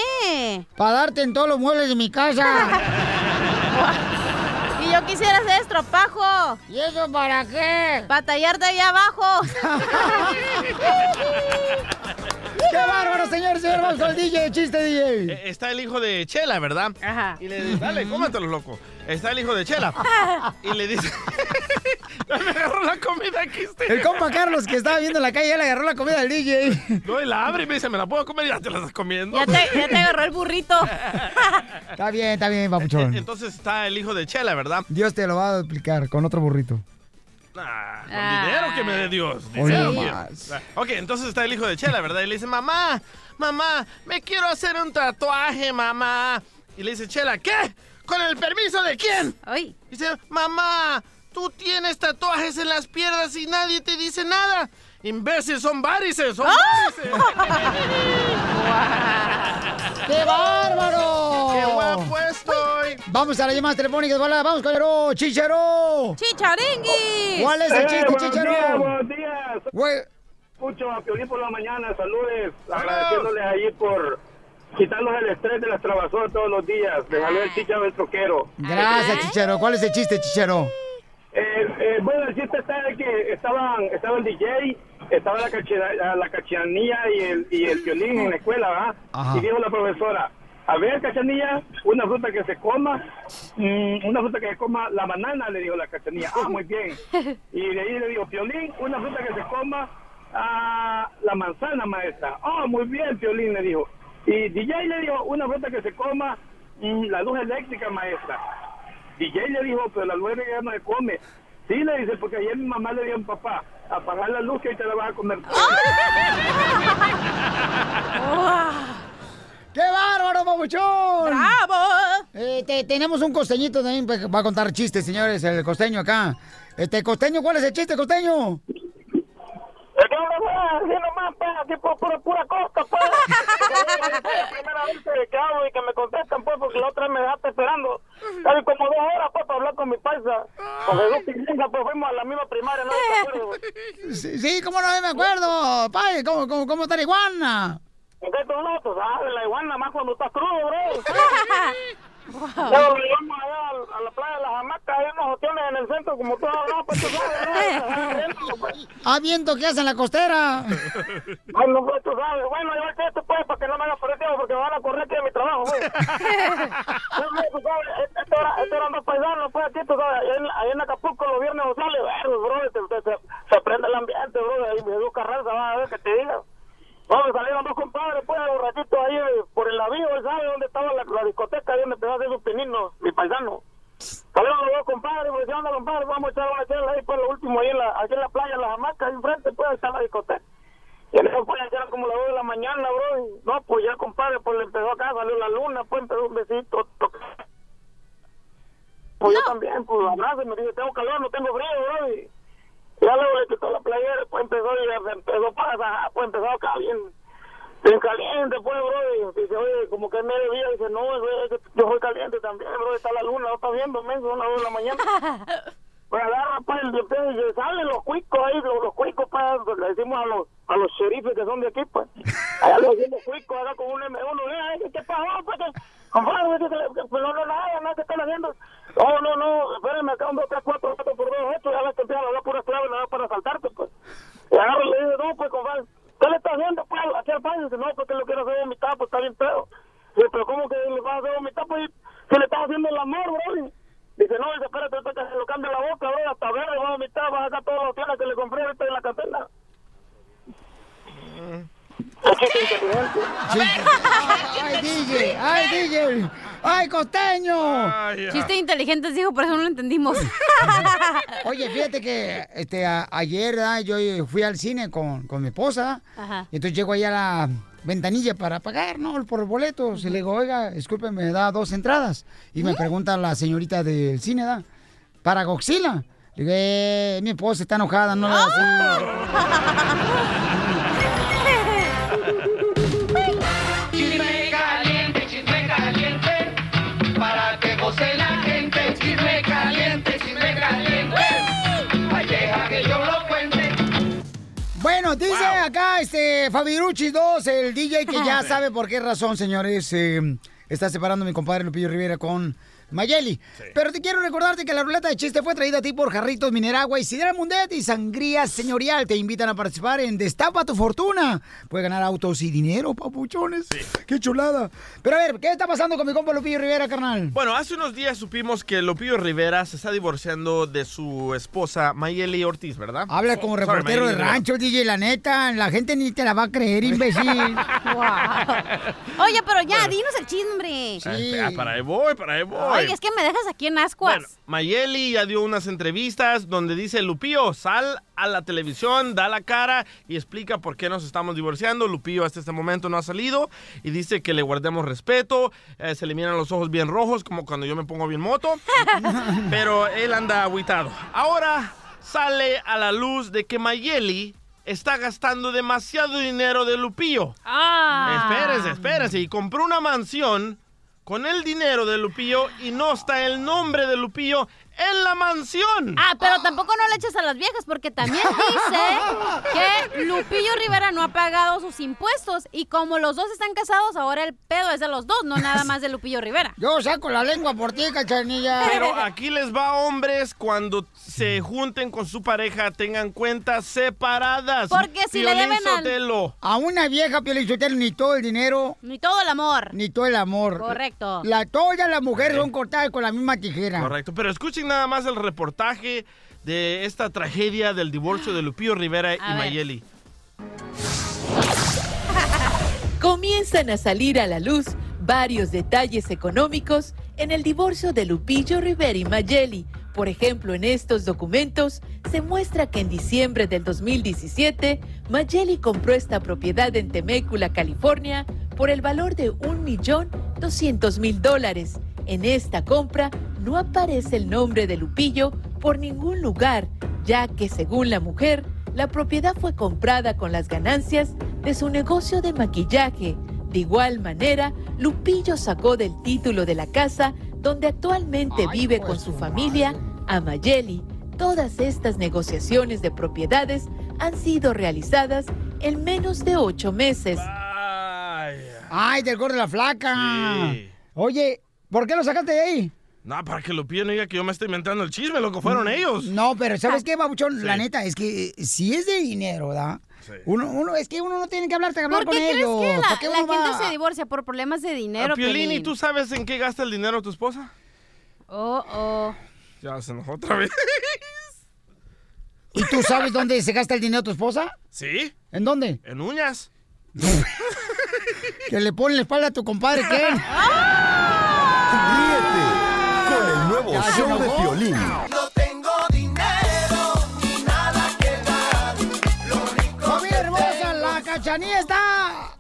Para darte en todos los muebles de mi casa. [LAUGHS] Y yo quisiera hacer estropajo. ¿Y eso para qué? Para tallarte ahí abajo. [LAUGHS] ¡Qué bárbaro, señor! Señor, vamos con el DJ, chiste, DJ. Eh, Está el hijo de Chela, ¿verdad? Ajá. Y le dice, dale, cómatelo, loco. Está el hijo de Chela. [LAUGHS] Y le dice, [LAUGHS] me agarró la comida aquí. El compa Carlos que estaba viendo en la calle ya le agarró la comida al DJ. [LAUGHS] No, y la abre y me dice, ¿me la puedo comer? Ya te la estás comiendo. Ya te, ya te agarró el burrito. Está bien, está bien, papuchón. Entonces está el hijo de Chela, ¿verdad? Dios te lo va a explicar con otro burrito. Ah, con Ah. dinero que me dé Dios. Hoy Dinero, más. Ah, Ok, entonces está el hijo de Chela, ¿verdad? Y le dice, mamá, mamá, me quiero hacer un tatuaje, mamá. Y le dice, Chela, ¿qué? ¿Con el permiso de quién? Ay. Dice, mamá, tú tienes tatuajes en las piernas y nadie te dice nada. Imbécil, son varices, son varices. [LAUGHS] [LAUGHS] ¡Qué bárbaro! ¡Qué buen puesto! Vamos a la llamada telefónica, hola, vamos con el Chicharo. ¡Chicharingui! ¿Cuál es el Eh, chiste, días, buenos días. Güey. Escucho a Piolín por la mañana, saludes, agradeciéndoles ahí por quitarnos el estrés de las trabajadoras todos los días. Le salió el chicharo del troquero. Gracias, Chicharo. ¿Cuál es el chiste, Chicharo? Eh, eh, bueno, el chiste está de que estaban, estaba el DJ, estaba la, cachera- la cachanilla y el, y el violín en la escuela, ¿verdad? Ajá. Y dijo la profesora, a ver, cachanilla, una fruta que se coma, mm, una fruta que se coma, la banana, le dijo la cachanilla. Ah, muy bien. [LAUGHS] Y de ahí le dijo, Piolín, una fruta que se coma, ah, la manzana, maestra. Ah, muy bien, Piolín, le dijo. Y DJ le dijo, una fruta que se coma, mm, la luz eléctrica, maestra. DJ le dijo, pero la luz ya no se come. Sí, le dice, porque ayer mi mamá le dijo a mi papá, apagar la luz que ahí te la vas a comer. ¡Qué bárbaro, papuchón! ¡Bravo! tenemos un costeñito también que va a contar chistes, señores, el costeño acá. Este, costeño, ¿cuál es el chiste, costeño? Es que uno así nomás, pues, aquí por pura, pura costa, pues. Es [LAUGHS] la primera vez que, hablo y que me contestan, pues, porque la otra vez me dejaste esperando. Casi como dos horas, pues, para hablar con mi paisa. Con Jesús Pilinga, pues, fuimos a la misma primaria, ¿no? ¿Te acuerdas? [LAUGHS] Sí, sí, cómo no me acuerdo. Pai, ¿cómo, cómo, cómo está la iguana? ¿En qué tú no? Tú sabes, la iguana más cuando está crudo, bro. [LAUGHS] Luego lo llevamos allá a, a la playa de las hamacas, hay unos hoteles en el centro, como tú hablas, pues, tú sabes, ¿no? [LAUGHS] Ah, viento, ¿qué hace en la costera? Bueno, pues, tú sabes. Bueno, yo que esto, pues, para que no me haga perder tiempo, porque me van a correr aquí de mi trabajo, pues. Bueno, [LAUGHS] tú sabes, esto era, esto eran dos paisanos, pues, aquí, tú sabes, ahí en, ahí en Acapulco los viernes sociales, verdes, bro, se, se, se prende el ambiente, bro, ahí me dio Carranza, va a ver que te diga. Vamos, salieron dos compadres, pues, un ratito ahí eh, por el navío, él sabe dónde estaba la, la discoteca, ahí donde empezó a hacer sus pininos, mi paisano. Salieron los dos compadres, pues, ¿qué onda, compadre? Vamos a echar una chela ahí, pues, lo último, ahí en la, aquí en la playa, en las hamacas, ahí enfrente, pues, está la discoteca. Y en eso, pues, ya eran como las dos de la mañana, bro, y, no, pues, ya, compadre, pues, le empezó acá, salió la luna, pues, empezó un besito, to- Pues, yo también, pues, abrazo, me dice, tengo calor, no tengo frío, bro, y ya luego le quitó la playera, pues, empezó, y se empezó para, pues, empezó acá bien, caliente, pues, bro, y dice, oye, como que es mediodía, dice, no, yo soy caliente también, bro, está la luna, lo está viendo, men, son las dos de la mañana. [LAUGHS] Pues agarra, pues, y empieza- y salen los cuicos ahí, los, los cuicos, pues, le decimos a los, a los sheriffes que son de aquí, pues. [LAUGHS] Allá los decimos cuicos, acá con un M1, eh, ¿qué pasó, pues? que- Compadre, que- pues, no, no, nada, nada, ¿qué están haciendo? No, no, no, espérenme, acá un, dos, tres, cuatro, cuatro por dos, ocho, ya ves que empiezan a hablar puras claves, nada para asaltarte, pues. Y agarra y le dice, no, pues, compadre, ¿qué le está haciendo, pues, aquí al país? Dice, no, porque lo quiero hacer vomitar, pues, está bien pedo. Dice, pero ¿cómo que le vas a hacer vomitar, pues, si le estás haciendo el amor, bro? Dice, no, dice, espérate, que se lo cambia la boca, bro, hasta verde, va a vomitar, vas a sacar todos los tienes que le compré ahorita en la catena. Aquí inteligente. ¡Ay, DJ! ¡Ay, DJ! ¡Ay, costeño! Chiste inteligentes, dijo, por eso no lo entendimos. [LAUGHS] Oye, fíjate que este, a- ayer ¿verdad? yo fui al cine con, con mi esposa. Ajá. Y entonces llego ahí a la ventanilla para pagar, ¿no? Por boletos. Y le digo, oiga, disculpe, me da dos entradas. Y me pregunta la señorita del cine, ¿da? Para Goxila. Le digo, eh, mi esposa está enojada, no le hagas acá Fabirucci 2, el DJ que ya [LAUGHS] sabe por qué razón, señores, eh, está separando a mi compadre Lupillo Rivera con Mayeli. Pero te quiero recordarte que la ruleta de chiste fue traída a ti por Jarritos Mineragua y Sidra Mundet y Sangría Señorial. Te invitan a participar en Destapa tu Fortuna. Puedes ganar autos y dinero, papuchones. ¡Qué chulada! Pero a ver, ¿qué está pasando con mi compa Lupillo Rivera, carnal? Bueno, hace unos días supimos que Lupillo Rivera se está divorciando de su esposa Mayeli Ortiz, ¿verdad? Habla como Sorry, reportero de rancho, DJ, la neta. La gente ni te la va a creer, imbécil. [LAUGHS] Oye, pero ya, dinos el chisme, hombre. Ah, para ahí voy, para ahí voy. Es que me dejas aquí en ascuas. Bueno, Mayeli ya dio unas entrevistas donde dice, Lupillo, sal a la televisión, da la cara y explica por qué nos estamos divorciando. Lupillo hasta este momento no ha salido y dice que le guardemos respeto, eh, se le miran los ojos bien rojos como cuando yo me pongo bien moto, [LAUGHS] pero él anda aguitado. Ahora sale a la luz de que Mayeli está gastando demasiado dinero de Lupillo. Ah. Espérense, espérense. Y compró una mansión con el dinero de Lupillo y no está el nombre de Lupillo en la mansión. Ah, pero tampoco no le eches a las viejas porque también dice [LAUGHS] que Lupillo Rivera no ha pagado sus impuestos y como los dos están casados, ahora el pedo es de los dos, no nada más de Lupillo Rivera. [LAUGHS] Yo saco la lengua por ti, cachanilla. Pero aquí les va hombres cuando se junten con su pareja, tengan cuentas separadas. Porque si le Piolín deben al- Sotelo. A una vieja, Piolichotelo, ni todo el dinero, Ni todo el amor. ni todo el amor. Correcto. La, todas las mujeres son cortadas con la misma tijera. Correcto, pero escuchen nada más el reportaje de esta tragedia del divorcio de Lupillo Rivera y ver. Mayeli. [LAUGHS] Comienzan a salir a la luz varios detalles económicos en el divorcio de Lupillo Rivera y Mayeli. Por ejemplo, en estos documentos se muestra que en diciembre del 2017, Mayeli compró esta propiedad en Temécula, California, por el valor de 1.200.000 dólares. En esta compra no aparece el nombre de Lupillo por ningún lugar, ya que según la mujer, la propiedad fue comprada con las ganancias de su negocio de maquillaje. De igual manera, Lupillo sacó del título de la casa donde actualmente vive con su familia a Mayeli. Todas estas negociaciones de propiedades han sido realizadas en menos de ocho meses. Ay, del gordo de la flaca. Sí. Oye, ¿por qué lo sacaste de ahí? No, para que Lupillo no diga que yo me estoy inventando el chisme, lo que fueron ellos. No, pero ¿sabes qué, babuchón? Sí. La neta, es que eh, si es de dinero, ¿verdad? Uno, uno, es que uno no tiene que hablar, hablar ¿Por con ellos. que ¿Para la, qué la uno gente va? se divorcia por problemas de dinero, Ah, Piolín, ¿y tú sabes en qué gasta el dinero tu esposa? Oh, oh. Ya se enojó otra vez. ¿Y tú sabes dónde se gasta el dinero tu esposa? ¿Sí? ¿En dónde? En uñas. [LAUGHS] Que le pone la espalda a tu compadre, ¿qué? Ríete con el nuevo Ya show de. Piolín. No tengo dinero ni nada que dar. Lo rico Familia hermosa, la cachanilla está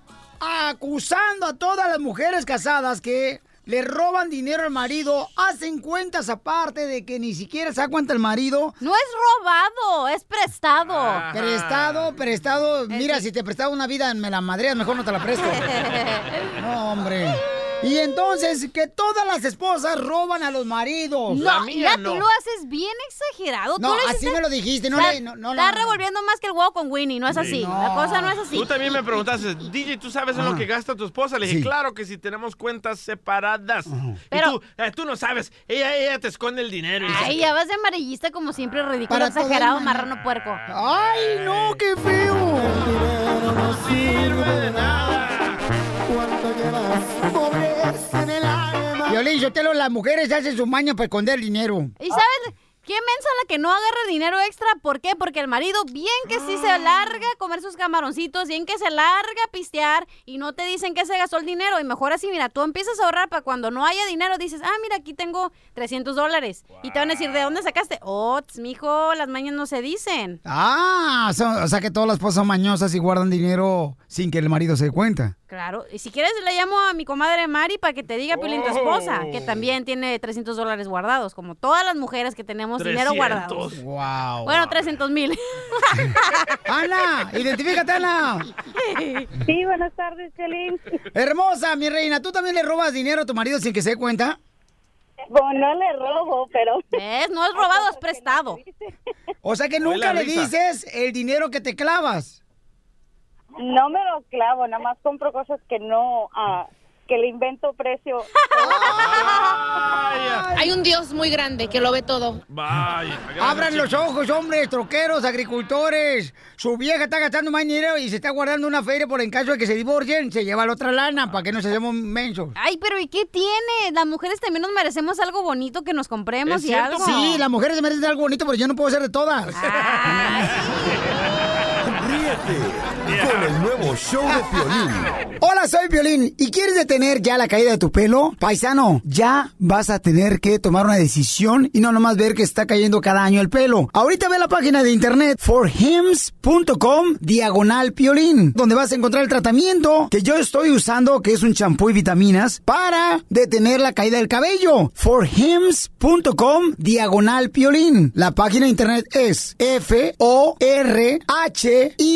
acusando a todas las mujeres casadas que le roban dinero al marido, hacen cuentas aparte de que ni siquiera se da cuenta el marido. No es robado, es prestado. Prestado, prestado. Mira, si te prestaba una vida, me la madreas, mejor no te la presto. [LAUGHS] No, hombre. Y entonces, que todas las esposas roban a los maridos. No, mira, tú lo haces bien exagerado. No, así hiciste- me lo dijiste, no Estás- le- no- no, Estás no. revolviendo más que el huevo con Winnie, no es así. La cosa no es así. Tú también me preguntaste, DJ, ¿tú sabes en lo que gasta tu esposa? Le dije, Sí. claro que si tenemos cuentas separadas. Pero- y tú, eh, tú no sabes, ella, ella te esconde el dinero. Ay, ya vas de amarillista como siempre, ridículo, Para exagerado, marrano puerco. ¡Ay, no, qué feo! no sirve de nada. Violín, yo te lo, las mujeres hacen su maña para esconder dinero. ¿Y sabes qué mensa la que no agarra dinero extra? ¿Por qué? Porque el marido bien que sí se larga a comer sus camaroncitos, bien que se larga a pistear y no te dicen que se gastó el dinero. Y mejor así, mira, tú empiezas a ahorrar para cuando no haya dinero, dices, ah, mira, aquí tengo 300 dólares. Y te van a decir, ¿de dónde sacaste? Oh, mijo, las mañas no se dicen. Ah, o sea que todas las esposas son mañosas y guardan dinero sin que el marido se dé cuenta. Claro, y si quieres le llamo a mi comadre Mari para que te diga, Piolín, tu esposa, Oh. que también tiene 300 dólares guardados, como todas las mujeres que tenemos dinero guardado. Wow. Bueno, 300 mil. [LAUGHS] Ana, identifícate, Ana. Sí, buenas tardes, Piolín. Hermosa, mi reina, ¿tú también le robas dinero a tu marido sin que se dé cuenta? Bueno, no le robo, pero... ¿Ves? No es robado, es [LAUGHS] prestado. O sea que nunca le dices el dinero que te clavas. No me lo clavo, nada más compro cosas que no, ah, que le invento precio. Hay un Dios muy grande que lo ve todo. Vaya. Abran los ojos, hombres, troqueros, agricultores. Su vieja está gastando más dinero y se está guardando una feria por en caso de que se divorcien, se lleva la otra lana para que no se hacemos mensos. Ay, pero ¿y qué tiene? Las mujeres también nos merecemos algo bonito que nos compremos y algo. Sí, las mujeres se merecen algo bonito, pero yo no puedo ser de todas. Ríete con el nuevo show de Piolín. Hola, soy Violín. ¿Y quieres detener ya la caída de tu pelo? Paisano, ya vas a tener que tomar una decisión y no nomás ver que está cayendo cada año el pelo. Ahorita ve la página de internet forhims.com diagonal piolín, donde vas a encontrar el tratamiento que yo estoy usando, que es un champú y vitaminas, para detener la caída del cabello. forhims.com diagonal piolín. La página de internet es f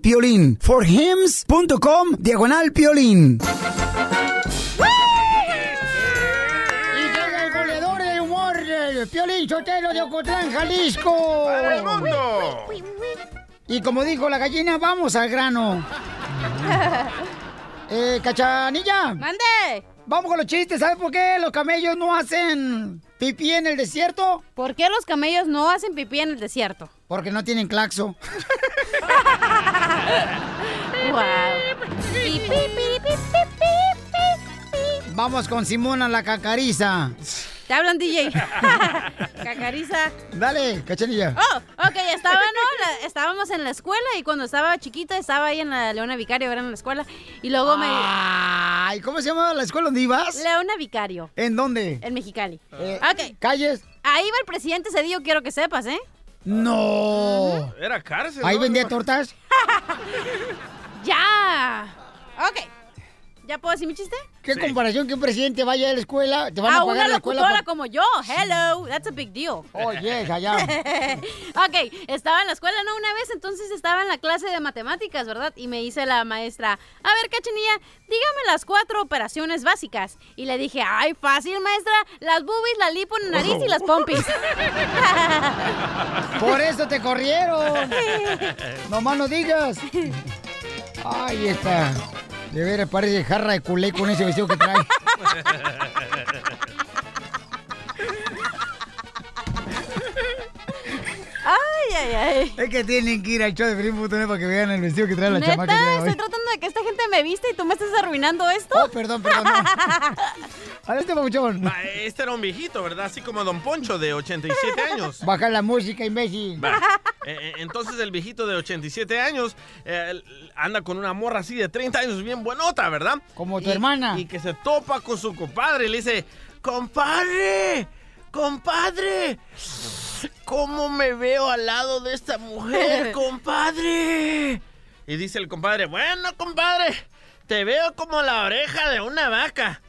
piolín. forhims.com diagonal piolín. Y llega el goleador del humor, el Piolín Sotelo de Ocotlán, Jalisco. ¡Para el mundo! Y como dijo la gallina, vamos al grano. [LAUGHS] Eh, Cachanilla. ¡Mande! Vamos con los chistes. ¿Sabes por qué los camellos no hacen pipí en el desierto? ¿Por qué los camellos no hacen pipí en el desierto? Porque no tienen claxo. [LAUGHS] Vamos con Simona la cacariza. Te hablan, DJ. [LAUGHS] Cacariza. Dale, cachanilla. Oh, ok, estaba, ¿no? La- estábamos en la escuela y cuando estaba chiquita estaba ahí en la Leona Vicario, era en la escuela. Y luego me. Ay, ¿cómo se llama la escuela donde ibas? Leona Vicario. ¿En dónde? En Mexicali. Eh, ok. ¿Calles? Ahí va el presidente Cedillo, quiero que sepas, ¿eh? No. Era cárcel. ¿Ahí ¿no? vendía tortas? [LAUGHS] ¡Ya! Ok. ¿Ya puedo decir mi chiste? ¿Qué comparación que un presidente vaya a la escuela? ¿Te van a, a pagar una la escuela? por- como yo. Hello, that's a big deal. Oh, yes, [LAUGHS] allá. ok, estaba en la escuela, ¿no? Una vez, entonces estaba en la clase de matemáticas, ¿verdad? Y me dice la maestra, a ver, cachanilla, dígame las cuatro operaciones básicas. Y le dije, ay, fácil, maestra, las boobies, la lipo en la nariz y las pompis. [LAUGHS] Por eso te corrieron. [LAUGHS] Nomás no digas. Ay, está. De veras parece jarra de culé con ese vestido que trae. ay, ay, ay. Es que tienen que ir al show de Botones para que vean el vestido que trae la Neta, chamaca. que trae estoy tratando de que esta gente me viste y tú me estás arruinando esto. Oh, perdón, perdón. no. [LAUGHS] Este papuchón. Este era un viejito, ¿verdad? Así como Don Poncho de 87 años. Baja la música, imbécil. Eh, eh, Entonces el viejito de 87 años eh, anda con una morra así de 30 años, bien buenota, ¿verdad? Como tu Y- hermana. Y que se topa con su compadre y le dice, compadre, compadre, ¿cómo me veo al lado de esta mujer, [LAUGHS] compadre? Y dice el compadre, bueno, compadre, te veo como la oreja de una vaca.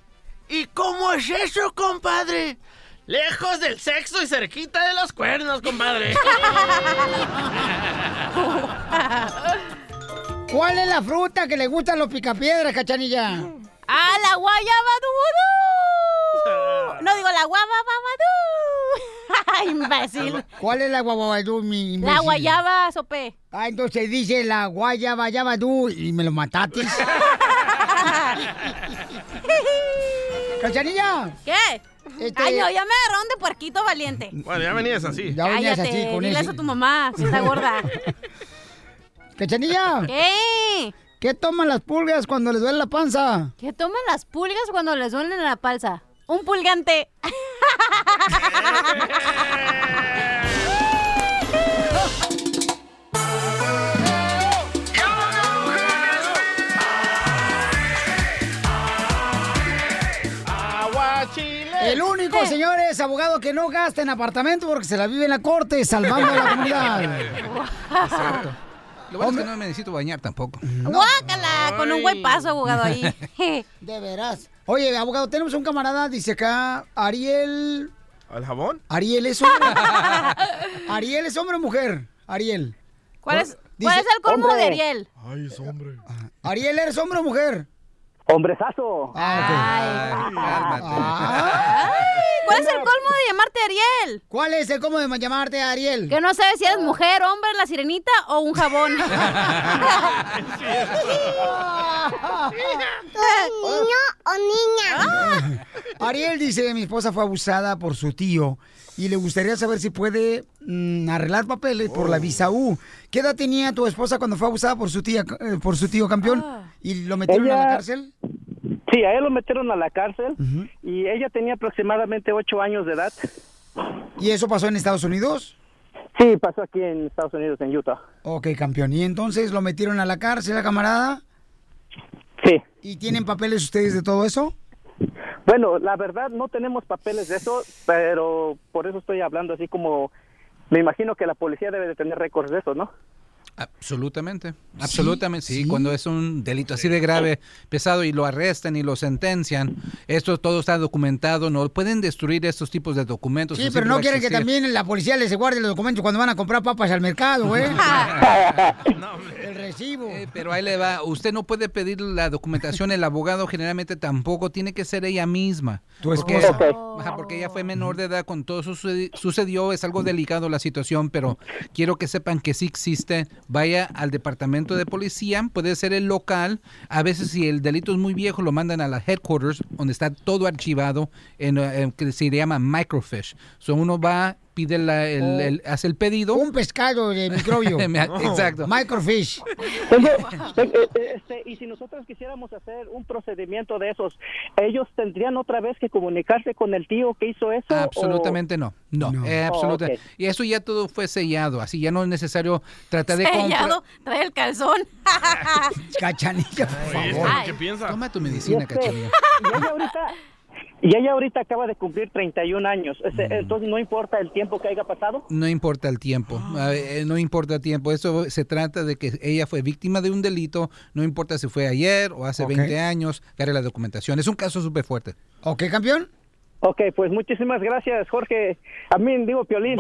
¿Y cómo es eso, compadre? Lejos del sexo y cerquita de los cuernos, compadre. [LAUGHS] ¿Cuál es la fruta que le gustan los picapiedras, cachanilla? ¡Ah, la guayaba dudú! No digo la guava babadú. [LAUGHS] imbécil. ¿Cuál es la guayabadú, mi imbécil? La guayaba sope. Ah, entonces dice la guayaba yabadú y me lo mataste. [LAUGHS] ¿Cachanilla? ¿Qué? Este- Ay, no, ya me agarraron de puerquito valiente. Bueno, ya venías así. Ya venías Cállate, así con dile ese. eso a tu mamá, si está gorda. [LAUGHS] ¿Cachanilla? ¿Qué? ¿Qué toman las pulgas cuando les duele la panza? ¿Qué toman las pulgas cuando les duelen la panza? Un pulgante. [LAUGHS] El único, [LAUGHS] señores, abogado que no gasta en apartamento porque se la vive en la corte salvando a la comunidad. [LAUGHS] Lo bueno es que no me necesito bañar tampoco. Guácala, con un buen paso, abogado ahí. [LAUGHS] De veras. Oye, abogado, tenemos un camarada, dice acá, Ariel. ¿Al jabón? Ariel es hombre. Ariel es hombre o mujer. Ariel. ¿Cuál es, cuál es el colmo de Ariel? Ay, es hombre. Ariel, ¿eres hombre o mujer? Hombrezazo. Ah, ¿Cuál es el colmo de llamarte Ariel? ¿Cuál es el colmo de llamarte Ariel? Que no sabes si eres mujer, hombre, la sirenita o un jabón. [LAUGHS] ¿Niño o niña? Ariel dice, mi esposa fue abusada por su tío y le gustaría saber si puede mm, arreglar papeles por la visa U. ¿Qué edad tenía tu esposa cuando fue abusada por su tía, eh, por su tío campeón? ¿Y lo metieron a la cárcel? Sí, a él lo metieron a la cárcel y ella tenía aproximadamente ocho años de edad. ¿Y eso pasó en Estados Unidos? Sí, pasó aquí en Estados Unidos, en Utah. Ok, campeón. ¿Y entonces lo metieron a la cárcel, a camarada? Sí. ¿Y tienen papeles ustedes de todo eso? Bueno, la verdad no tenemos papeles de eso, pero por eso estoy hablando así como... Me imagino que la policía debe de tener récords de eso, ¿no? Absolutamente, absolutamente, sí, Cuando es un delito así de grave, pesado y lo arrestan y lo sentencian, esto todo está documentado, no pueden destruir estos tipos de documentos. Sí, pero no quieren que también la policía les guarde los documentos cuando van a comprar papas al mercado, [LAUGHS] [LAUGHS] güey. El recibo. Eh, pero ahí le va. Usted no puede pedir la documentación. El abogado generalmente tampoco tiene que ser ella misma. Tu Porque, esposa. Ajá, porque ella fue menor de edad con todo eso sucedi- sucedió. Es algo delicado la situación, pero quiero que sepan que sí existe. Vaya al departamento de policía, puede ser el local. A veces si el delito es muy viejo, lo mandan a la headquarters, donde está todo archivado, en, eh, que se llama microfiche. So uno va, pide la- el, Oh. el- hace el pedido. Un pescado de microbio. [LAUGHS] Exacto. Microfish. Eh, eh, este, y si nosotros quisiéramos hacer un procedimiento de esos, ¿ellos tendrían otra vez que comunicarse con el tío que hizo eso? Absolutamente no, no, eh, Oh, absoluta- ok. Y eso ya todo fue sellado, así ya no es necesario tratar de. Sellado, trae el calzón. [LAUGHS] Cachanilla, por favor. Ay. ¿Qué piensa? Toma tu medicina, este, cachanilla. Y ella ahorita, y ella ahorita acaba de cumplir 31 años. Este, Entonces, ¿no importa el tiempo que haya pasado? No importa el tiempo, Ah. eh, no importa el tiempo. Eso se trata de que ella fue víctima de un delito, no importa si fue ayer o hace Ok. 20 años, agarre la documentación. Es un caso súper fuerte. ¿Ok, campeón? Ok, pues muchísimas gracias, Jorge. A mí digo Piolín.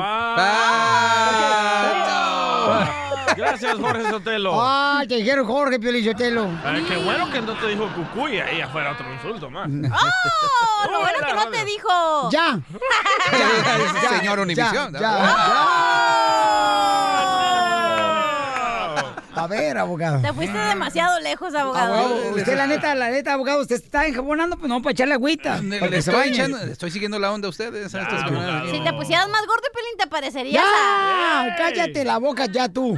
Gracias, Jorge Sotelo. Ay, te dijeron Jorge Piolichotelo. Ay, qué bueno que no te dijo cucuy, ahí afuera otro insulto más. [LAUGHS] ¡Oh! Lo bueno que no te dijo. ¡Ya! Ya, Señor Univisión. ya, ya. A ver, abogado. Te fuiste demasiado lejos, abogado. Abogado, usted la neta, la neta, abogado, usted está enjabonando, pues no, para echarle agüita. Le, para le que se estoy, echando- siguiendo la onda a ustedes. a estos camaradas. Si te pusieras más gordo, Pelín, te parecerías ¡Ya! a... ¡Cállate la boca ya tú!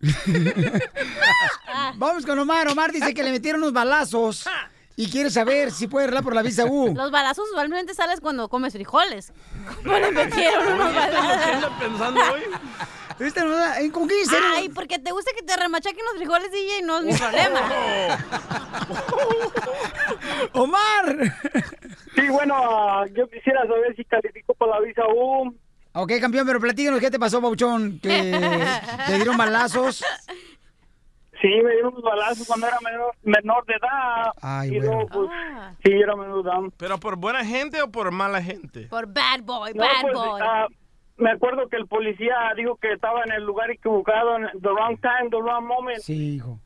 [LAUGHS] Vamos con Omar. Omar dice que le metieron unos balazos y quiere saber si puede arreglar por la visa U. Los balazos usualmente sales cuando comes frijoles. [LAUGHS] ¿Cómo le metieron unos balazos? pensando hoy? [LAUGHS] ¿Viste? no? ¿En- ¿Con qué? Ay, porque te gusta que te remachaquen los frijoles, DJ, no es mi [LAUGHS] problema. [LAUGHS] ¡Omar! Sí, bueno, yo quisiera saber si califico para la visa U. Ok, campeón, pero platícanos qué te pasó, Pauchón, que [LAUGHS] te dieron balazos. Sí, me dieron unos balazos cuando era menor, menor de edad. Ay, y bueno. luego, pues, Ah. sí, era menor de edad. ¿Pero por buena gente o por mala gente? Por bad boy, No, bad pues, boy. ah, me acuerdo que el policía dijo que estaba en el lugar equivocado, en the wrong time, the wrong moment. Sí, hijo.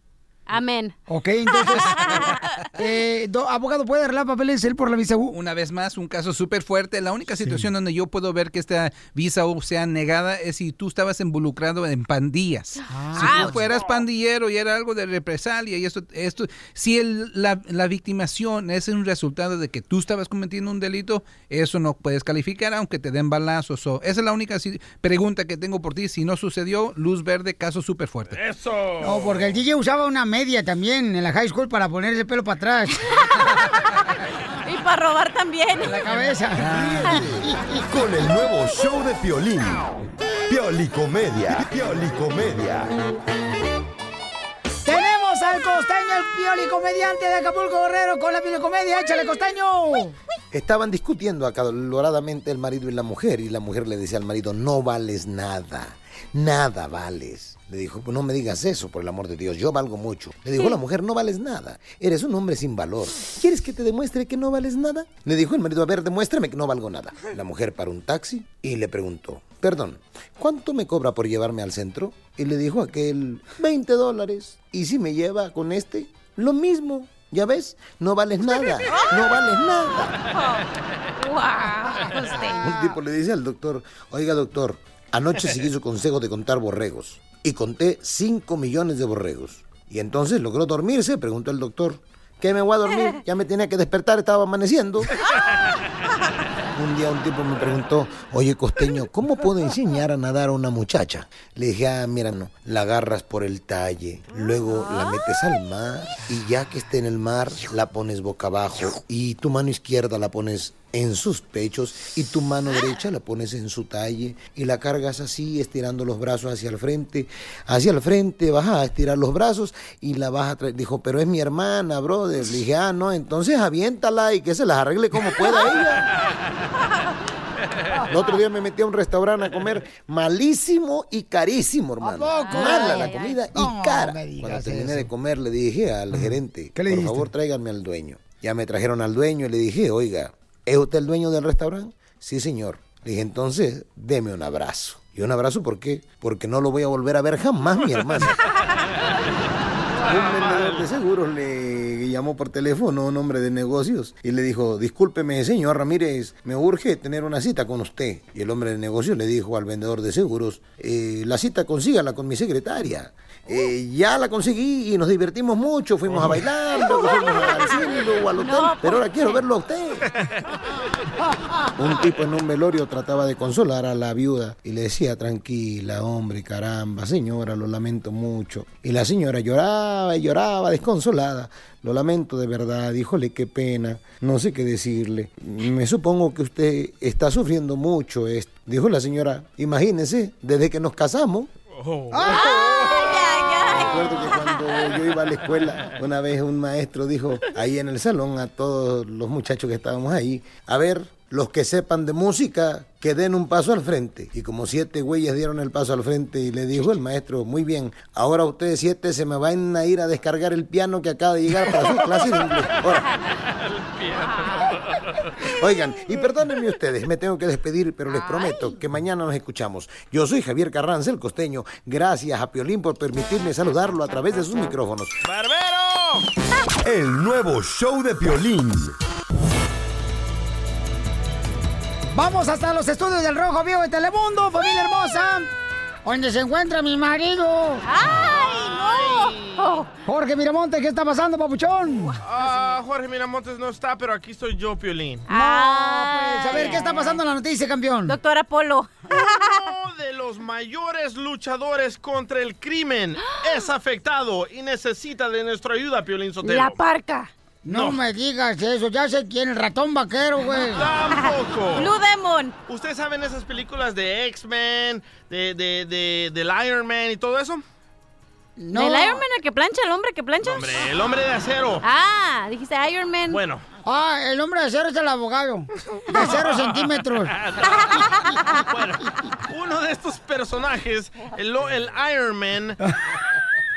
Amén. Ok, entonces, [LAUGHS] eh, do- abogado, ¿puede arreglar papeles él por la visa U? Una vez más, un caso súper fuerte. La única situación donde yo puedo ver que esta visa U sea negada es si tú estabas involucrado en pandillas. si tú fueras pandillero y era algo de represalia y esto, esto si el- la, la victimación es un resultado de que tú estabas cometiendo un delito, eso no puedes calificar aunque te den balazos. o- esa es la única si- pregunta que tengo por ti. Si no sucedió, luz verde, caso súper fuerte. ¡Eso! No, porque el DJ usaba una media también en la high school para poner el pelo para atrás. [LAUGHS] Y para robar también. La cabeza. Con el nuevo show de Piolín. Piolicomedia. Piolicomedia. Tenemos al costeño, el pioli comediante de Acapulco Guerrero con la piolicomedia. ¡Échale, costeño! Estaban discutiendo acaloradamente el marido y la mujer y la mujer le decía al marido, no vales nada, nada vales. Le dijo, "Pues no me digas eso, por el amor de Dios, yo valgo mucho. Le dijo la mujer, no vales nada, eres un hombre sin valor. ¿Quieres que te demuestre que no vales nada? Le dijo el marido, a ver, demuéstrame que no valgo nada. La mujer paró un taxi y le preguntó, perdón, ¿cuánto me cobra por llevarme al centro? Y le dijo aquel, 20 dólares. ¿Y si me lleva con este? Lo mismo. ¿Ya ves? No vales nada. No vales nada. [LAUGHS] Un tipo le dice al doctor, oiga doctor, anoche seguí su [LAUGHS] consejo de contar borregos y conté 5 millones de borregos. Y entonces logró dormirse, preguntó el doctor. ¿Qué me voy a dormir? Ya me tenía que despertar, estaba amaneciendo. [LAUGHS] Un día un tipo me preguntó, oye costeño, ¿cómo puedo enseñar a nadar a una muchacha? Le dije, ah, mira, no, la agarras por el talle, luego la metes al mar y ya que esté en el mar, la pones boca abajo y tu mano izquierda la pones en sus pechos y tu mano derecha la pones en su talle y la cargas así, estirando los brazos hacia el frente. Hacia el frente vas a estirar los brazos y la vas a traer. Dijo, pero es mi hermana, brother. Le dije, ah, no, entonces aviéntala y que se las arregle como pueda ella. El otro día me metí a un restaurante a comer malísimo y carísimo, hermano. Mala la comida y cara. Cuando terminé de comer le dije al gerente, ¿Qué le por favor tráiganme al dueño. Ya me trajeron al dueño y le dije, oiga, ¿es usted el dueño del restaurante? Sí, señor. Le dije, entonces, deme un abrazo. ¿Y un abrazo por qué? Porque no lo voy a volver a ver jamás, mi hermano. [LAUGHS] Un vendedor de seguros le llamó por teléfono a un hombre de negocios y le dijo, discúlpeme, señor Ramírez, me urge tener una cita con usted. Y el hombre de negocios le dijo al vendedor de seguros, "Eh, la cita consígala con mi secretaria. "Eh, ya la conseguí y nos divertimos mucho, fuimos a bailar, luego fuimos al hotel, pero ahora quiero verlo a usted. [LAUGHS] Un tipo en un velorio trataba de consolar a la viuda y le decía, tranquila, hombre, caramba, señora, lo lamento mucho. Y la señora lloraba y lloraba, desconsolada. Lo lamento de verdad, híjole, qué pena, no sé qué decirle. Me supongo que usted está sufriendo mucho esto. Dijo la señora, imagínese, desde que nos casamos. Recuerdo que yo iba a la escuela, una vez un maestro dijo ahí en el salón a todos los muchachos que estábamos ahí, a ver, los que sepan de música, que den un paso al frente. Y como siete güeyes dieron el paso al frente y le dijo el maestro, muy bien, ahora ustedes siete se me van a ir a descargar el piano que acaba de llegar para su clase de inglés. Ahora, [LAUGHS] Oigan, y perdónenme ustedes, me tengo que despedir, pero les prometo que mañana nos escuchamos. Yo soy Javier Carranza, el costeño. Gracias a Piolín por permitirme saludarlo a través de sus micrófonos. El nuevo show de Piolín. Vamos hasta los estudios del Rojo Vivo de Telemundo, familia hermosa. Donde se encuentra mi marido. ¡Ay, no! Jorge Miramonte, ¿qué está pasando, papuchón? Ah, Jorge Miramontes no está, pero aquí estoy yo, Piolín. Ah, pues, a ver, ¿qué está pasando en la noticia, campeón? Doctor Apolo. Uno de los mayores luchadores contra el crimen es afectado y necesita de nuestra ayuda, Piolín Sotelo. La parca. No, me digas eso, ya sé quién, el ratón vaquero, güey. [LAUGHS] Tampoco. Blue Demon. ¿Ustedes saben esas películas de X-Men, de, de, de, del Iron Man y todo eso? ¿El Iron Man el que plancha, el hombre que plancha? Hombre, el hombre de acero. Ah, dijiste Iron Man. Bueno. Ah, el hombre de acero es el abogado. De cero [LAUGHS] centímetros. [LAUGHS] Uno de estos personajes, el, el Iron Man,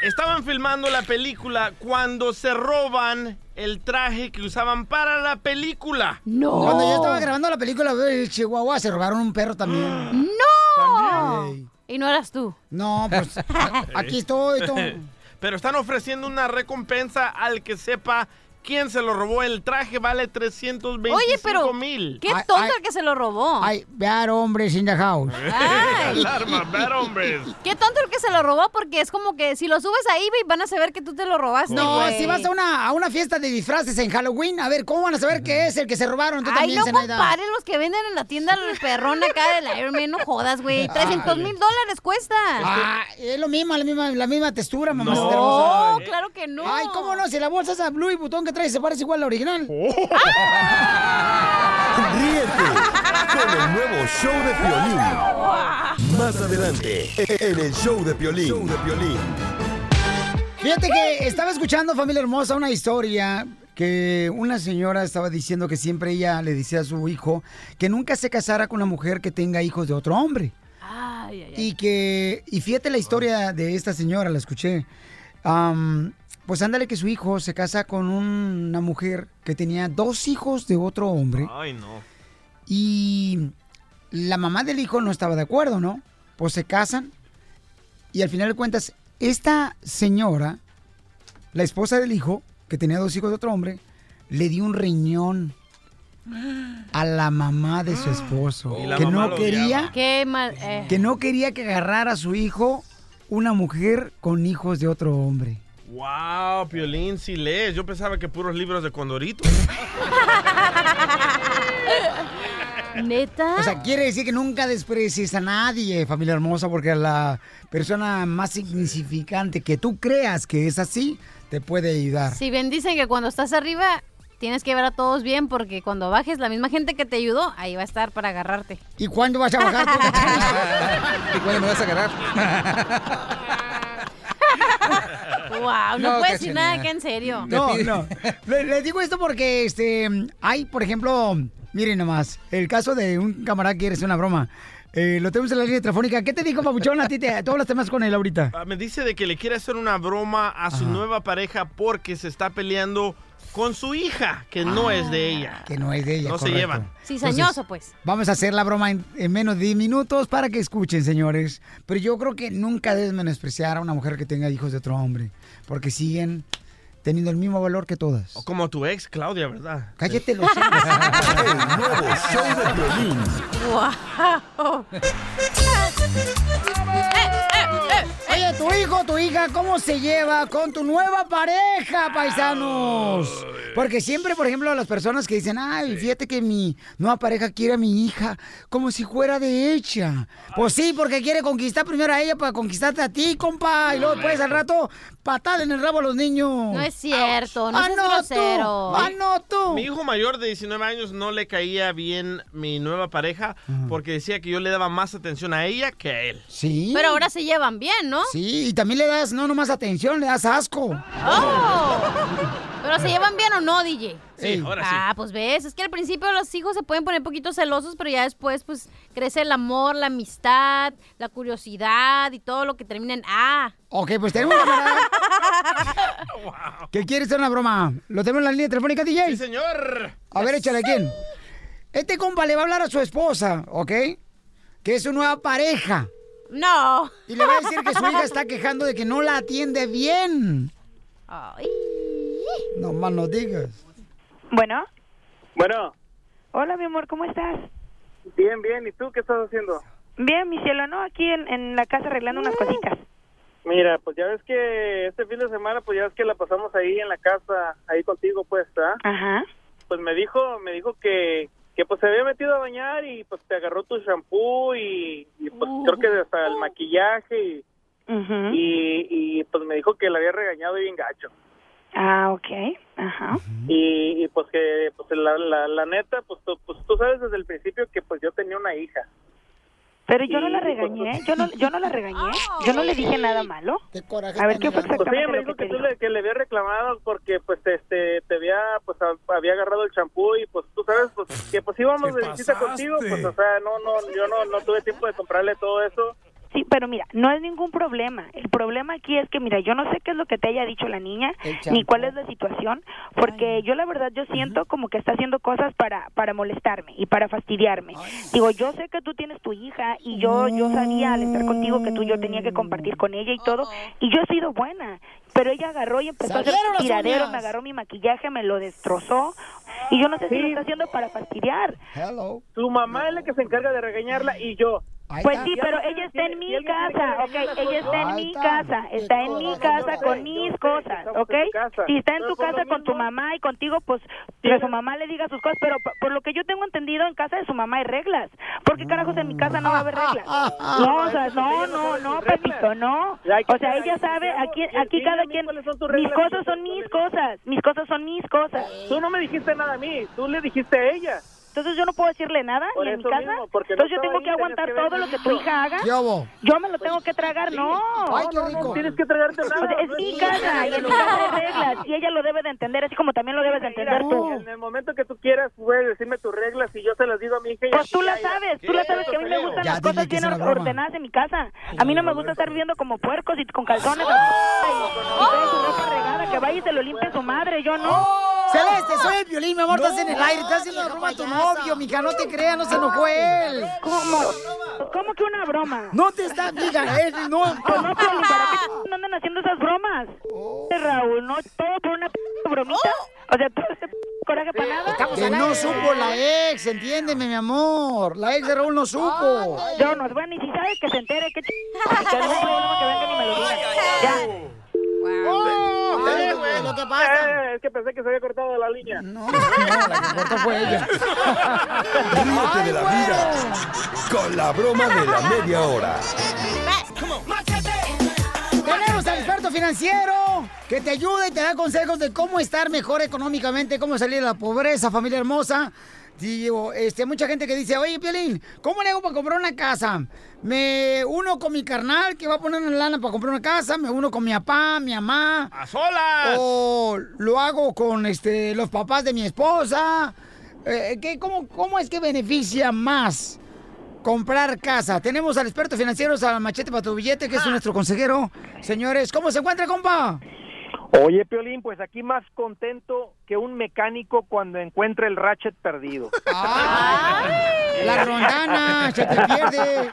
estaban filmando la película cuando se roban el traje que usaban para la película. No. Cuando yo estaba grabando la película de Chihuahua, se robaron un perro también. [GASPS] ¡No! Y no eras tú. No, pues [LAUGHS] aquí estoy. to- Pero están ofreciendo una recompensa al que sepa quién se lo robó. El traje vale 325 Oye, pero mil. qué tonto el que se lo robó. Ay, bad hombres in the house. [LAUGHS] Ay. Alarma, ver [LAUGHS] hombres. Qué tonto el que se lo robó porque es como que si lo subes a eBay van a saber que tú te lo robaste. No, si vas a una, a una fiesta de disfraces en Halloween, a ver, ¿cómo van a saber qué es el que se robaron? Tú Ay, también, no compares los que venden en la tienda el perrón acá del Iron Man, no jodas, güey. 300 mil dólares cuesta. Ah, es lo mismo, la misma, la misma textura, mamá. No, claro que no. Ay, ¿cómo no? Si la bolsa esa Blue y botón que trae se parece igual a la original. [LAUGHS] Ríete con el nuevo show de Piolín. Más adelante, en el show de Piolín. Show de Piolín. Fíjate que estaba escuchando, familia hermosa, una historia que una señora estaba diciendo que siempre ella le decía a su hijo que nunca se casara con una mujer que tenga hijos de otro hombre. Ay, ay, ay. Y que, y fíjate la historia de esta señora, la escuché. Am, pues ándale que su hijo se casa con una mujer que tenía dos hijos de otro hombre. Ay, no. Y la mamá del hijo no estaba de acuerdo, ¿no? Pues se casan y al final de cuentas, esta señora, la esposa del hijo, que tenía dos hijos de otro hombre, le dio un riñón a la mamá de su esposo. Y la que mamá no quería, odiaba. Qué mal. eh. que no quería que agarrara a su hijo una mujer con hijos de otro hombre. Wow, Piolín, si lees. Yo pensaba que puros libros de Condorito. ¿Neta? O sea, quiere decir que nunca desprecies a nadie, familia hermosa, porque la persona más insignificante que tú creas que es así, te puede ayudar. Si bien dicen que cuando estás arriba, tienes que ver a todos bien porque cuando bajes, la misma gente que te ayudó, ahí va a estar para agarrarte. ¿Y cuándo vas a bajar tú? [LAUGHS] ¿Y cuándo me vas a agarrar? Wow, no, No, puedes decir nada que en serio. No, no. [LAUGHS] Le, les digo esto porque, este, hay, por ejemplo, miren nomás, el caso de un camarada que quiere hacer una broma. Eh, lo tenemos en la línea telefónica. ¿Qué te dijo, Pabuchón? A ti te, tú hablaste más con él ahorita. Ah, Me dice de que le quiere hacer una broma a su nueva pareja porque se está peleando con su hija, que no es de ella. Que no es de ella, No se llevan. Cizañoso, pues. Vamos a hacer la broma en, en menos de 10 minutos para que escuchen, señores. Pero yo creo que nunca debes menospreciar a una mujer que tenga hijos de otro hombre. Porque siguen teniendo el mismo valor que todas. O como tu ex, Claudia, ¿verdad? Cállate los [LAUGHS] El nuevo show de Piolín. Wow. [LAUGHS] Oye, tu hijo, tu hija, ¿cómo se lleva con tu nueva pareja, paisanos? Porque siempre, por ejemplo, las personas que dicen, ay, fíjate que mi nueva pareja quiere a mi hija como si fuera de ella. Pues sí, porque quiere conquistar primero a ella para conquistarte a ti, compa. Y luego después al rato, patada en el rabo a los niños. No es cierto, no Ah, seas no, grosero. tú. Ah, no, tú. Mi hijo mayor de 19 años no le caía bien mi nueva pareja porque decía que yo le daba más atención a ella que a él. Sí. Pero ahora se llevan bien, ¿no? Sí, y también le das, no nomás atención, le das asco. ¡Oh! Pero se llevan bien o no, DJ. Sí, ahora sí. Ah, pues ves, es que al principio los hijos se pueden poner un poquito celosos, pero ya después, pues, crece el amor, la amistad, la curiosidad y todo lo que termina en A. Ok, pues tenemos un camarada [LAUGHS] que quiere hacer una broma. ¿Lo tenemos en la línea telefónica, DJ? Sí, señor. A ver, échale, ¿quién? Este compa le va a hablar a su esposa, ¿ok? Que es su nueva pareja. No. Y le va a decir que su hija está quejando de que no la atiende bien. Ay. No más no digas. Bueno. Bueno, Hola, mi amor, ¿cómo estás? bien, bien. ¿Y tú qué estás haciendo? Bien, mi cielo, ¿no? Aquí en, en la casa arreglando unas cositas. Mira, pues ya ves que este fin de semana, pues ya ves que la pasamos ahí en la casa, ahí contigo, pues, ¿verdad? Ajá. Pues me dijo, me dijo que, que pues se había metido a bañar y pues te agarró tu shampoo y, y, pues creo que hasta el maquillaje y, y, pues me dijo que la había regañado bien gacho. Ah, ok. Ajá. Y, y, pues que, pues la, la, la neta, pues tú, pues tú sabes desde el principio que pues yo tenía una hija. Pero yo no la pues, regañé, yo no, yo no la regañé, yo no le dije nada malo. A ver, ¿qué fue Pues exactamente ella me dijo que tú le, que le había reclamado porque pues este te había pues a- había agarrado el champú y pues tú sabes pues que pues íbamos de visita contigo pues o sea no no yo no no tuve tiempo de comprarle todo eso Sí, pero mira, no es ningún problema. El problema aquí es que, mira, yo no sé qué es lo que te haya dicho la niña, ni cuál es la situación, porque yo la verdad yo siento como que está haciendo cosas para para molestarme y para fastidiarme. Digo, yo sé que tú tienes tu hija y yo yo sabía al estar contigo que tú yo tenía que compartir con ella y todo, y yo he sido buena, pero ella agarró y empezó a hacer Salieron las tiradero, uñas. me agarró mi maquillaje, me lo destrozó, y yo no sé si lo está haciendo para fastidiar. Hello. tu mamá es la que se encarga de regañarla y yo Pues sí, pero ella está en mi casa, ¿ok? Ella está en mi casa, está en mi casa con mis cosas, ¿ok? Si está en tu casa con tu mamá y contigo, pues que su mamá le diga sus cosas, pero por- por lo que yo tengo entendido, en casa de su mamá hay reglas. ¿Por qué carajos en mi casa no va a haber reglas? [LAUGHS] No, o sea, no, no, no, Pepito, no. O sea, ella sabe, aquí, aquí cada quien, mis cosas son mis cosas, mis cosas son mis cosas. tú no me dijiste nada a mí tú le dijiste a ella Entonces yo no puedo decirle nada Por ni en mi casa. mismo, no Entonces yo tengo ahí, que aguantar que todo lo que tu hija haga. Yo me lo tengo que tragar, no. Ay, qué rico. tienes que tragarte sea, nada es mi casa y en mi casa hay reglas y ella lo debe de entender, así como también lo debes de entender tú. en el momento que tú quieras puedes decirme tus reglas y yo se las digo a mi hija y Pues tú la sabes, tú la sabes que a mí me gustan las cosas bien ordenadas en mi casa. A mí no me gusta estar viviendo como puercos y con calzones y trae su ropa regada, que vaya y se lo limpie su madre, yo no. Celeste, soy el violín, mi amor, estás en el aire, estás haciendo una broma a tu novio, mija, no te creas, no se enojó él. ¿Cómo? ¿Cómo que una broma? No te está, mija, él no. [LAUGHS] Pues no, Piolín, ¿para qué no andan haciendo esas bromas? Raúl, no todo por una p bromita. O sea, todo ese p coraje para nada. Que no supo la ex, entiéndeme, mi amor. La ex de Raúl no supo. Yo no, bueno, y si sabes que se entere, que ch... que algún problema que venga ni me lo diga. Ya. Oh, Eh, es que pensé que se había cortado la línea No, no, la que cortó fue ella. [LAUGHS] Ríete de la vida con la broma de la media hora. Tenemos al experto financiero que te ayuda y te da consejos de cómo estar mejor económicamente, cómo salir de la pobreza, familia hermosa. Digo, este, mucha gente que dice, oye, Piolín, ¿cómo le hago para comprar una casa? Me uno con mi carnal que va a poner una lana para comprar una casa, me uno con mi papá, mi mamá. ¡A solas! O lo hago con este, los papás de mi esposa. Eh, ¿qué, cómo, ¿Cómo es que beneficia más comprar casa? Tenemos al experto financiero, al machete para tu billete, que es nuestro consejero. Señores, ¿cómo se encuentra, compa? Oye, Piolín, pues aquí más contento que un mecánico cuando encuentra el ratchet perdido. [LAUGHS] La rondana, se te pierde.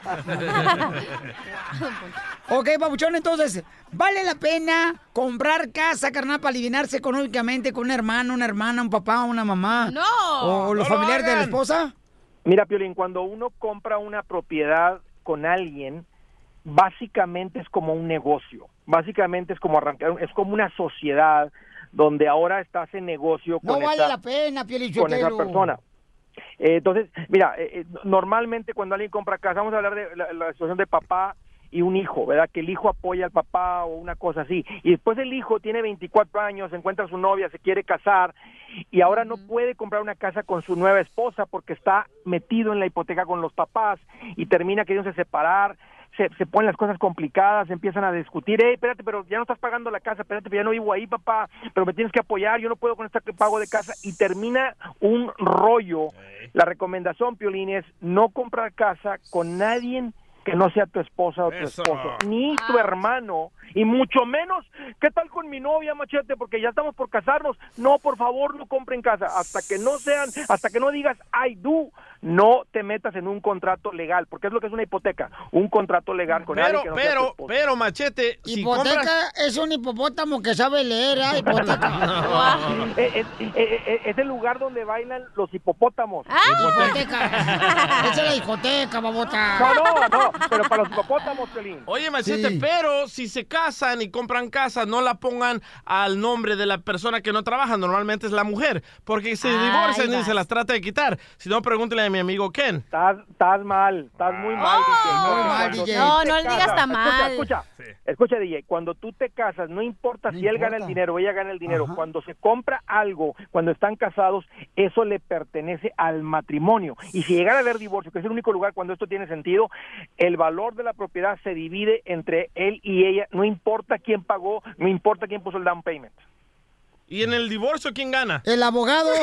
ok, papuchón, entonces, ¿vale la pena comprar casa, carnal, para aliviarse económicamente con un hermano, una hermana, un papá, una mamá? ¡No! ¿O los No lo familiares de la esposa? Mira, Piolín, cuando uno compra una propiedad con alguien, básicamente es como un negocio. Básicamente es como arrancar, es como una sociedad donde ahora estás en negocio con, No vale esa, la pena, con esa persona. Eh, entonces, mira, eh, eh, normalmente cuando alguien compra casa, vamos a hablar de la, la situación de papá y un hijo, ¿verdad? Que el hijo apoya al papá o una cosa así. Y después el hijo tiene 24 años, encuentra a su novia, se quiere casar y ahora no puede comprar una casa con su nueva esposa porque está metido en la hipoteca con los papás y termina queriéndose separar. Se, se ponen las cosas complicadas, empiezan a discutir, hey, espérate, pero ya no estás pagando la casa, espérate, pero ya no vivo ahí, papá, pero me tienes que apoyar, yo no puedo con este pago de casa, y termina un rollo. La recomendación, Piolín, es no comprar casa con nadie que no sea tu esposa o tu Eso. esposo, ni tu hermano, y mucho menos, ¿qué tal con mi novia, machete? Porque ya estamos por casarnos. No, por favor, no compren casa. Hasta que no sean, hasta que no digas I do, no te metas en un contrato legal, porque es lo que es una hipoteca, un contrato legal con Pero, alguien que no sea tu pero, esposo. pero, machete, si Hipoteca compras... es un hipopótamo que sabe leer, ¿eh? Hipoteca. [LAUGHS] [LAUGHS] Eh, eh, eh, es el lugar donde bailan los hipopótamos. Hipoteca. Esa es la discoteca, babota. No, no, no, pero para los hipopótamos, Pelín. Oye, Machete, Sí. pero si se casan y compran casa, no la pongan al nombre de la persona que no trabaja. Normalmente es la mujer. Porque se Ay, divorcian y se las trata de quitar. Si no, pregúntele a mi amigo Ken. Estás, estás mal, estás muy mal, DJ. muy mal, DJ. No, no le digas tan mal. Escucha, escucha, escucha, DJ, cuando tú te casas, no importa si él gana el dinero o ella gana el dinero, cuando se compra algo, cuando están casados, eso le pertenece al matrimonio. Y si llegara a haber divorcio, que es el único lugar cuando esto tiene sentido, el valor de la propiedad se divide entre él y ella, no importa quién pagó, no importa quién puso el down payment. ¿Y en el divorcio quién gana? El abogado. [LAUGHS]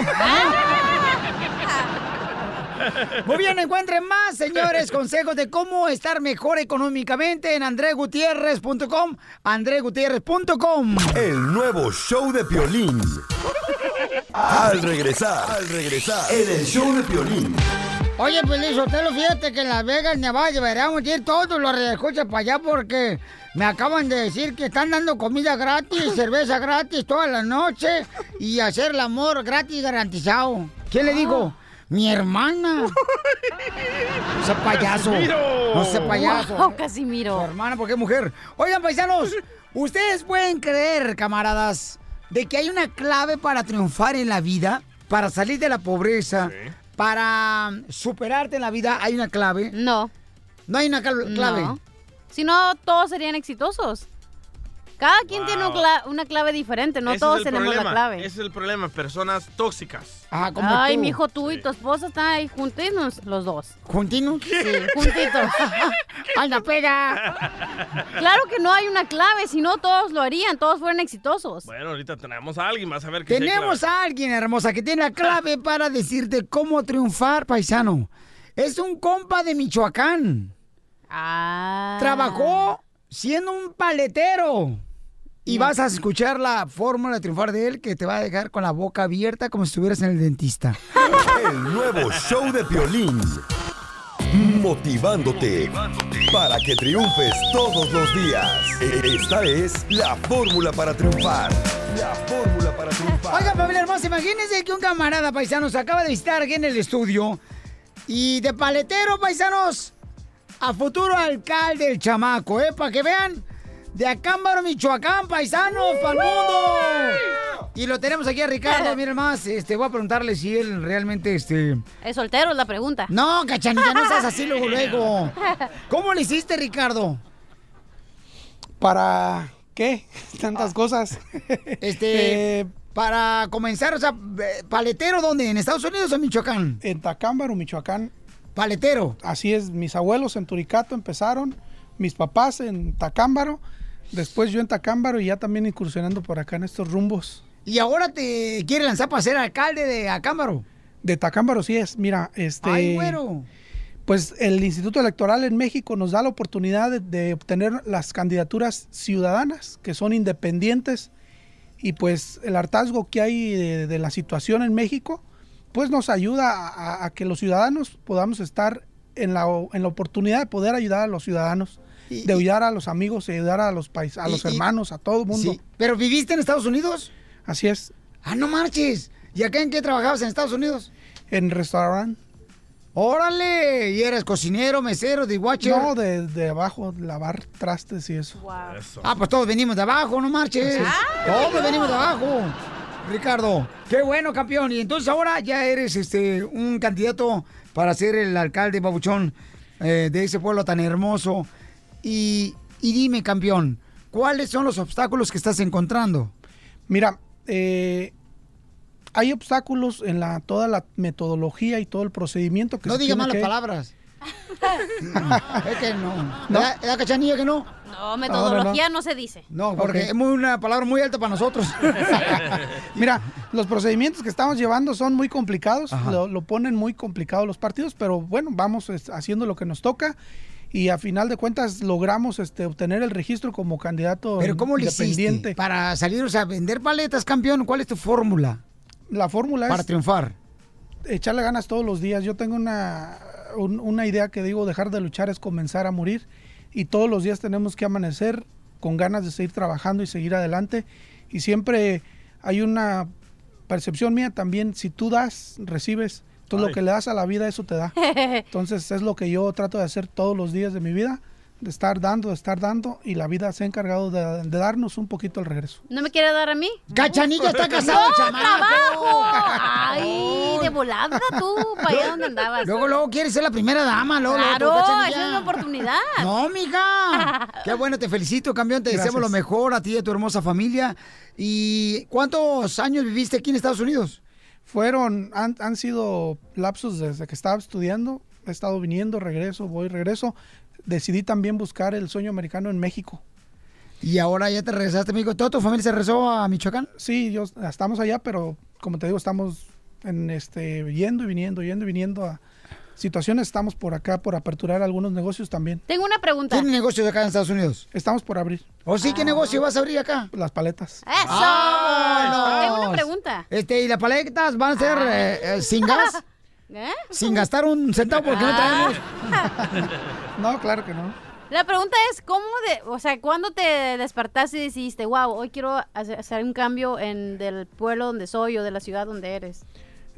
Muy bien, encuentren más, señores, consejos de cómo estar mejor económicamente en andregutierrez.com, andregutierrez.com. El nuevo show de Piolín. [LAUGHS] Al regresar, al regresar, en el show de Piolín. Oye, Feliz Sotelo, fíjate que en Las Vegas, Nevada, deberíamos ir todos los escucha para allá porque me acaban de decir que están dando comida gratis, [LAUGHS] cerveza gratis toda la noche y hacer el amor gratis garantizado. ¿Quién le digo? Mi hermana. [LAUGHS] No sea payaso. No sea payaso. Wow, Casimiro. Su hermana, porque es mujer. Oigan, paisanos, ¿ustedes pueden creer, camaradas, de que hay una clave para triunfar en la vida? Para salir de la pobreza, para superarte en la vida, ¿hay una clave? No. No hay una cl- clave. No. Si no, todos serían exitosos. Cada quien tiene un cla- una clave diferente, no Ese todos tenemos problema. la clave. Ese es el problema, personas tóxicas. Ah, Ay, mi hijo, tú y tu esposa están ahí juntinos los dos. ¿Juntinos? Sí, juntitos. [LAUGHS] [LAUGHS] ¡Anda, pega! Claro que no hay una clave, si no todos lo harían, todos fueran exitosos. Bueno, ahorita tenemos a alguien, vas a ver hay Tenemos clave. a alguien, hermosa, que tiene la clave [LAUGHS] para decirte cómo triunfar, paisano. Es un compa de Michoacán. Ah. Trabajó siendo un paletero. Y vas a escuchar la fórmula de triunfar de él que te va a dejar con la boca abierta como si estuvieras en el dentista. El nuevo show de Piolín. Motivándote para que triunfes todos los días. Esta es la fórmula para triunfar. La fórmula para triunfar. Oiga, familia hermosa, imagínense que un camarada paisano se acaba de visitar aquí en el estudio y de paletero, paisanos, a futuro alcalde el chamaco, ¿eh? Para que vean, de Acámbaro, Michoacán, paisanos, para el mundo. Y lo tenemos aquí a Ricardo, [LAUGHS] miren más, este, voy a preguntarle si él realmente, este... ¿Es soltero es la pregunta? No, cachanilla, no [LAUGHS] seas así luego, luego. ¿Cómo le hiciste, Ricardo? para ¿Qué? [LAUGHS] Tantas cosas. Este, Eh, para comenzar, o sea, eh, paletero, ¿dónde? ¿En Estados Unidos o en Michoacán? En Tacámbaro, Michoacán. Paletero. Así es, mis abuelos en Turicato empezaron, mis papás en Tacámbaro, después yo en Tacámbaro y ya también incursionando por acá en estos rumbos. ¿Y ahora te quiere lanzar para ser alcalde de Acámbaro? De Tacámbaro sí es, mira, este... Ay, güero. Pues el Instituto Electoral en México nos da la oportunidad de, de obtener las candidaturas ciudadanas, que son independientes, y pues el hartazgo que hay de, de la situación en México, pues nos ayuda a, a que los ciudadanos podamos estar en la, en la oportunidad de poder ayudar a los ciudadanos, de ayudar a los amigos, de ayudar a los pais, a los y- hermanos, a todo el mundo. Sí. ¿Pero viviste en Estados Unidos? Así es. Ah, no marches. ¿Y acá en qué trabajabas en Estados Unidos? En restaurante. ¡Órale! ¿Y eres cocinero, mesero, de watcher? No, de, de abajo, lavar trastes y eso. Ah, pues todos venimos de abajo, no marches. Todos venimos de abajo. Ricardo, qué bueno, campeón. Y entonces ahora ya eres este un candidato para ser el alcalde babuchón eh, de ese pueblo tan hermoso. Y, y dime, campeón, ¿cuáles son los obstáculos que estás encontrando? Mira, eh, hay obstáculos en la toda la metodología y todo el procedimiento que No se diga malas que- palabras. [LAUGHS] es que no. ¿No? ¿Verdad, verdad, cachanilla que no? No, metodología no, se dice. No, porque es muy, una palabra muy alta para nosotros. [LAUGHS] Mira, los procedimientos que estamos llevando son muy complicados, lo, lo ponen muy complicado los partidos, pero bueno, vamos haciendo lo que nos toca y a final de cuentas logramos este, obtener el registro como candidato Pero ¿cómo le independiente. hiciste para salir, o sea, vender paletas, campeón? ¿Cuál es tu fórmula? La fórmula Para es triunfar. echarle ganas todos los días. Yo tengo una, un- una idea que digo, dejar de luchar es comenzar a morir y todos los días tenemos que amanecer con ganas de seguir trabajando y seguir adelante y siempre hay una percepción mía también, si tú das, recibes. Entonces Ay. lo que le das a la vida, eso te da. [LAUGHS] Entonces es lo que yo trato de hacer todos los días de mi vida, de estar dando, de estar dando y la vida se ha encargado de, de darnos un poquito el regreso. ¿No me quiere dar a mí? [LAUGHS] ¡Cachanilla está casado, ¡No, chamaco! trabajo! ¡Ay, de volada tú! ¿Para allá donde andabas? Luego, luego quieres ser la primera dama, luego, luego, Claro, tú, esa es mi oportunidad. No, mija. [LAUGHS] Qué bueno, te felicito, campeón. Te deseamos lo mejor a ti y a tu hermosa familia. ¿Y cuántos años viviste aquí en Estados Unidos? Fueron, han, han sido lapsos desde que estaba estudiando, he estado viniendo, regreso, voy, regreso. Decidí también buscar el sueño americano en México. Y ahora ya te regresaste, amigo. ¿Toda tu familia se regresó a Michoacán? Sí, yo, estamos allá, pero como te digo, estamos en este, yendo y viniendo, yendo y viniendo a situaciones. Estamos por acá por aperturar algunos negocios también. Tengo una pregunta. ¿Tiene negocios acá en Estados Unidos? Estamos por abrir. ¿O sí? ¿Qué negocio vas a abrir acá? Las paletas. ¡Eso! ¡Vámonos! Tengo una pregunta. Este, ¿y las paletas van a ser eh, eh, sin gas? [LAUGHS] ¿Eh? Sin gastar un centavo porque no Ah. traemos. [LAUGHS] No, claro que no. La pregunta es, ¿cómo de, o sea, cuándo te despertaste y decidiste, wow, hoy quiero hacer, hacer un cambio en del pueblo donde soy o de la ciudad donde eres?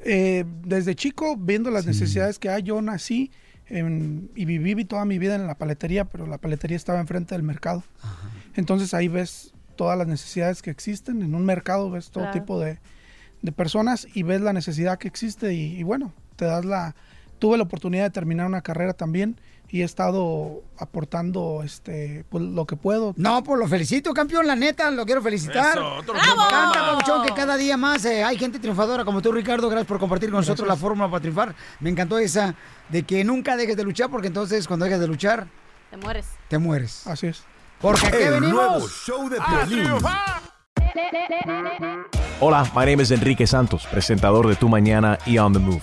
Eh, desde chico, viendo las necesidades que hay, yo nací en- y viví toda mi vida en la paletería, pero la paletería estaba enfrente del mercado. Entonces ahí ves todas las necesidades que existen. En un mercado ves todo Claro. tipo de, de personas y ves la necesidad que existe y, y bueno, te das la... Tuve la oportunidad de terminar una carrera también y he estado aportando este pues, lo que puedo. No, pues lo felicito, campeón, la neta, lo quiero felicitar. Eso, otro Me encanta, Pabuchón, que cada día más eh, hay gente triunfadora como tú, Ricardo. Gracias por compartir con nosotros la fórmula para triunfar. Me encantó esa de que nunca dejes de luchar, porque entonces cuando dejes de luchar, Te mueres. te mueres. Así es. Porque aquí El venimos. nuevo show de. Hola, my name is Enrique Santos, presentador de Tu Mañana y On the Move.